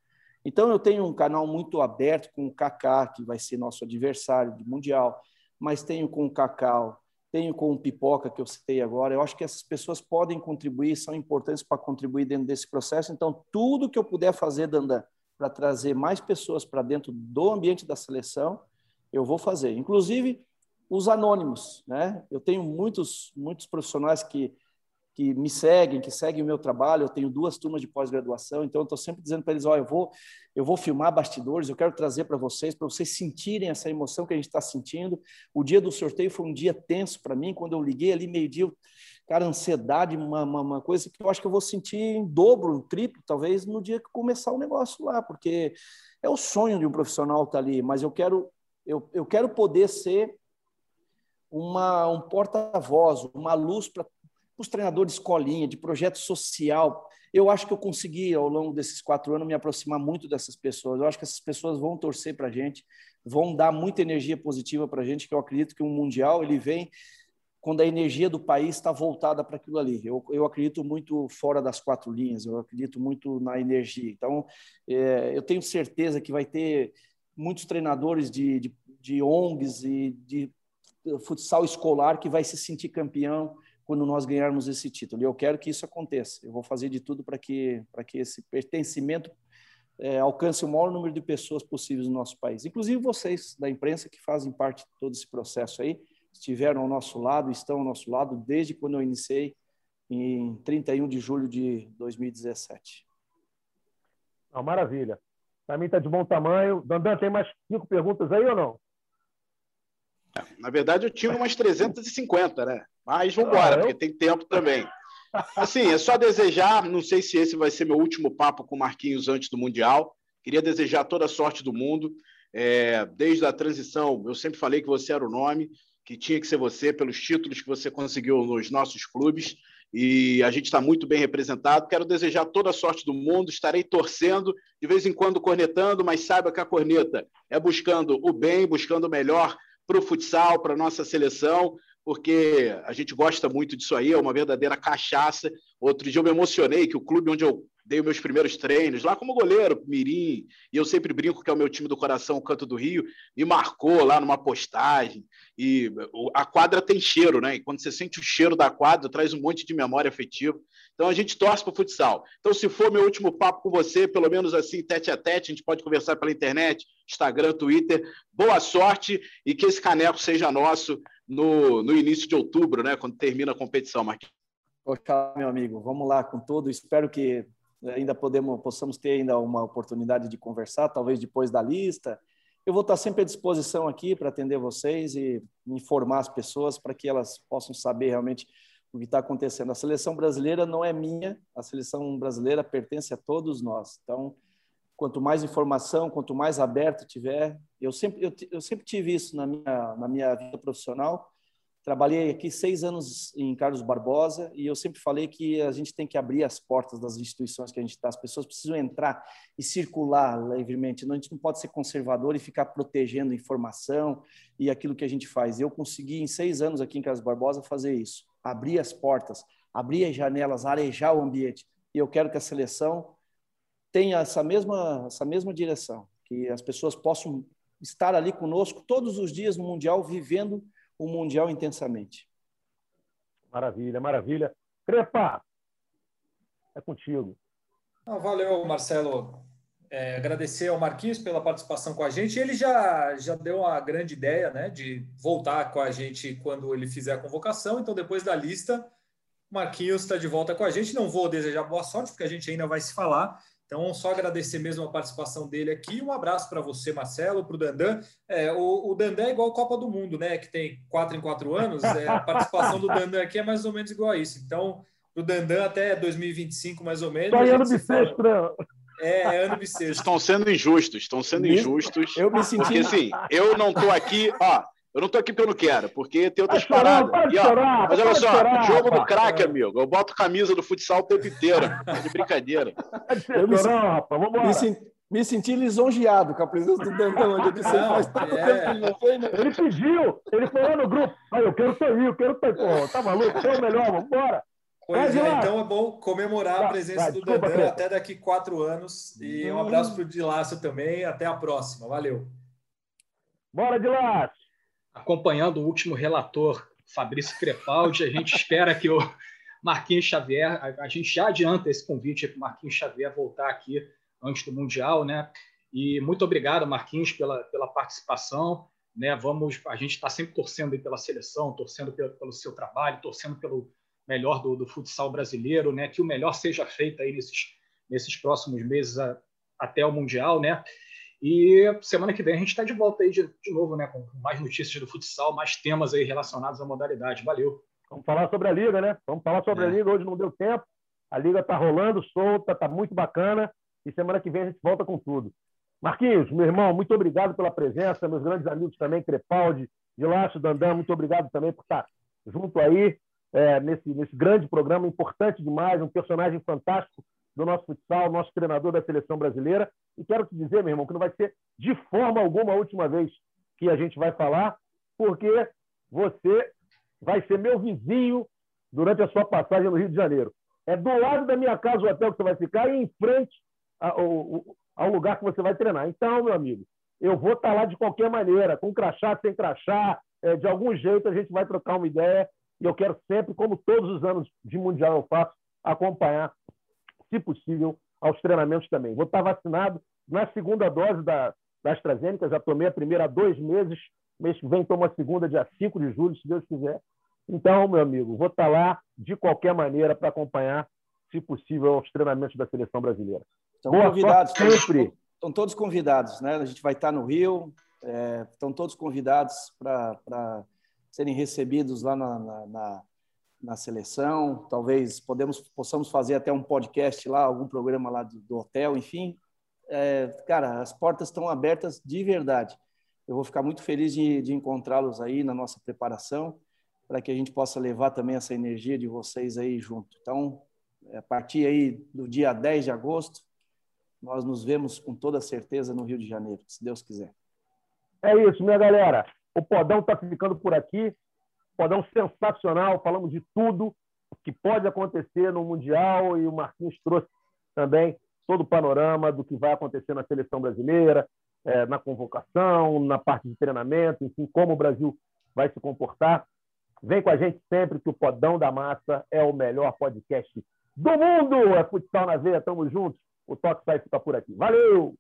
Então, eu tenho um canal muito aberto com o Kaká, que vai ser nosso adversário de Mundial, mas tenho com o Cacau, tenho com o Pipoca, que eu citei agora. Eu acho que essas pessoas podem contribuir, são importantes para contribuir dentro desse processo. Então, tudo que eu puder fazer, Dandan, para trazer mais pessoas para dentro do ambiente da seleção, eu vou fazer. Inclusive, os anônimos. Né? Eu tenho muitos, muitos profissionais que que me seguem, que seguem o meu trabalho. Eu tenho duas turmas de pós-graduação, então eu estou sempre dizendo para eles: olha, eu vou, eu vou filmar bastidores, eu quero trazer para vocês, para vocês sentirem essa emoção que a gente está sentindo. O dia do sorteio foi um dia tenso para mim, quando eu liguei ali meio-dia, cara, ansiedade, uma, uma, uma, coisa que eu acho que eu vou sentir em dobro, em triplo, talvez, no dia que começar o negócio lá, porque é o sonho de um profissional estar tá ali, mas eu quero, eu, eu quero poder ser uma, um porta-voz, uma luz para os treinadores de escolinha, de projeto social. Eu acho que eu consegui, ao longo desses quatro anos, me aproximar muito dessas pessoas. Eu acho que essas pessoas vão torcer para a gente, vão dar muita energia positiva para a gente, que eu acredito que um Mundial ele vem quando a energia do país está voltada para aquilo ali. Eu, eu acredito muito fora das quatro linhas, eu acredito muito na energia. Então, é, eu tenho certeza que vai ter muitos treinadores de, de, de ONGs e de futsal escolar que vai se sentir campeão, quando nós ganharmos esse título. E eu quero que isso aconteça. Eu vou fazer de tudo para que, para que esse pertencimento é, alcance o maior número de pessoas possíveis no nosso país. Inclusive vocês da imprensa que fazem parte de todo esse processo aí, estiveram ao nosso lado, estão ao nosso lado desde quando eu iniciei em 31 de julho de 2017. Não, maravilha. Para mim está de bom tamanho. Dandan, tem mais cinco perguntas aí ou não? Na verdade, eu tinha umas 350, né? Mas vamos embora, porque tem tempo também. Assim, é só desejar, não sei se esse vai ser meu último papo com o Marquinhos antes do Mundial. Queria desejar toda a sorte do mundo. É, desde a transição, eu sempre falei que você era o nome, que tinha que ser você, pelos títulos que você conseguiu nos nossos clubes. E a gente está muito bem representado. Quero desejar toda a sorte do mundo. Estarei torcendo, de vez em quando cornetando, mas saiba que a corneta é buscando o bem, buscando o melhor para o futsal, para a nossa seleção porque a gente gosta muito disso aí, é uma verdadeira cachaça. Outro dia eu me emocionei que o clube onde eu dei meus primeiros treinos, lá como goleiro, Mirim, e eu sempre brinco que é o meu time do coração, o Canto do Rio, me marcou lá numa postagem. E a quadra tem cheiro, né? E quando você sente o cheiro da quadra, traz um monte de memória afetiva. Então a gente torce para o futsal. Então, se for meu último papo com você, pelo menos assim, tete a tete, a gente pode conversar pela internet, Instagram, Twitter. Boa sorte e que esse caneco seja nosso no, no início de outubro, né? Quando termina a competição, Marquinhos. Poxa, meu amigo, vamos lá com tudo. Espero que ainda podemos, possamos ter ainda uma oportunidade de conversar, talvez depois da lista. Eu vou estar sempre à disposição aqui para atender vocês e informar as pessoas para que elas possam saber realmente o que está acontecendo. A seleção brasileira não é minha, a seleção brasileira pertence a todos nós. Então, quanto mais informação, quanto mais aberto tiver, eu sempre, eu, eu sempre tive isso na minha, na minha vida profissional. Trabalhei aqui seis anos em Carlos Barbosa e eu sempre falei que a gente tem que abrir as portas das instituições que a gente está. As pessoas precisam entrar e circular livremente. A gente não pode ser conservador e ficar protegendo informação e aquilo que a gente faz. Eu consegui, em seis anos aqui em Carlos Barbosa, fazer isso. Abrir as portas, abrir as janelas, arejar o ambiente. E eu quero que a seleção tenha essa mesma, essa mesma direção, que as pessoas possam estar ali conosco todos os dias no Mundial, vivendo o Mundial intensamente. Maravilha, maravilha. Crepa, é contigo. Ah, valeu, Marcelo. É, agradecer ao Marquinhos pela participação com a gente. Ele já, já deu uma grande ideia né, de voltar com a gente quando ele fizer a convocação. Então, depois da lista, Marquinhos está de volta com a gente. Não vou desejar boa sorte, porque a gente ainda vai se falar. Então, só agradecer mesmo a participação dele aqui. Um abraço para você, Marcelo, para o Dandan. É, o, o Dandan é igual a Copa do Mundo, né? Que tem quatro em quatro anos. É, a participação do Dandan aqui é mais ou menos igual a isso. Então, o Dandan até 2025, mais ou menos. Só ano bissexto, né? É, é ano bissexto. Estão sendo injustos, estão sendo injustos. Eu me senti. Porque assim, eu não estou aqui, ó. Eu não tô aqui porque eu não quero, porque tem outras paradas. e, ó, chorar, mas olha só, chorar, jogo do craque, amigo. Eu boto camisa do futsal o tempo inteiro. De brincadeira. Eu me, chorar, rapaz. Vamos me, senti, me senti lisonjeado com a presença do Dandão. Eu disse, não, faz tanto é... não foi, né? Ele pediu, ele falou no grupo. Aí, eu quero sair, eu quero sair. Pô, tá maluco? É o melhor, vamos embora. Pois é, então é bom comemorar a presença vai, do Dandão até daqui quatro anos. E um abraço para o Dilácio também. Até a próxima. Valeu. Bora, Dilácio acompanhando o último relator, Fabrício Crepaldi. A gente espera que o Marquinhos Xavier, a, a gente já adianta esse convite para o Marquinhos Xavier voltar aqui antes do Mundial, né? E muito obrigado, Marquinhos, pela, pela participação. Né? Vamos, a gente está sempre torcendo pela seleção, torcendo pelo, pelo, seu trabalho, torcendo pelo melhor do, do, futsal brasileiro, né? Que o melhor seja feito aí nesses, nesses próximos meses a, até o Mundial, né? E semana que vem a gente está de volta aí de, de, novo, né? Com mais notícias do futsal, mais temas aí relacionados à modalidade. Valeu. Vamos falar sobre a Liga, né? Vamos falar sobre é. a Liga. Hoje não deu tempo. A Liga está rolando, solta, está muito bacana. E semana que vem a gente volta com tudo. Marquinhos, meu irmão, muito obrigado pela presença. Meus grandes amigos também, Crepaldi, Dilácio, Dandan, muito obrigado também por estar junto aí é, nesse, nesse grande programa, importante demais, um personagem fantástico do nosso futsal, nosso treinador da seleção brasileira. E quero te dizer, meu irmão, que não vai ser de forma alguma a última vez que a gente vai falar, porque você vai ser meu vizinho durante a sua passagem no Rio de Janeiro. É do lado da minha casa o hotel que você vai ficar e em frente ao, ao lugar que você vai treinar. Então, meu amigo, eu vou estar lá de qualquer maneira, com crachá, sem crachá, é, de algum jeito a gente vai trocar uma ideia. E eu quero sempre, como todos os anos de Mundial eu faço, acompanhar se possível, aos treinamentos também. Vou estar vacinado na segunda dose da, da AstraZeneca, já tomei a primeira há dois meses, mês que vem tomo a segunda, dia 5 de julho, se Deus quiser. Então, meu amigo, vou estar lá de qualquer maneira para acompanhar, se possível, os treinamentos da seleção brasileira. Estão Boa convidados, sempre. Estão todos convidados, né? A gente vai estar no Rio, É, estão todos convidados para serem recebidos lá na, na, na, na, seleção. Talvez podemos, possamos fazer até um podcast lá, algum programa lá do, do hotel, enfim. É, cara, as portas estão abertas de verdade. Eu vou ficar muito feliz de, de encontrá-los aí na nossa preparação, para que a gente possa levar também essa energia de vocês aí junto. Então, é, a partir aí do dia 10 de agosto, nós nos vemos com toda certeza no Rio de Janeiro, se Deus quiser. É isso, minha galera. O Podão está ficando por aqui. Podão sensacional, falamos de tudo que pode acontecer no Mundial e o Marquinhos trouxe também todo o panorama do que vai acontecer na seleção brasileira, é, na convocação, na parte de treinamento, enfim, como o Brasil vai se comportar. Vem com a gente sempre que o Podão da Massa é o melhor podcast do mundo. É Futsal na Veia, tamo juntos. O Toque Sai fica por aqui. Valeu!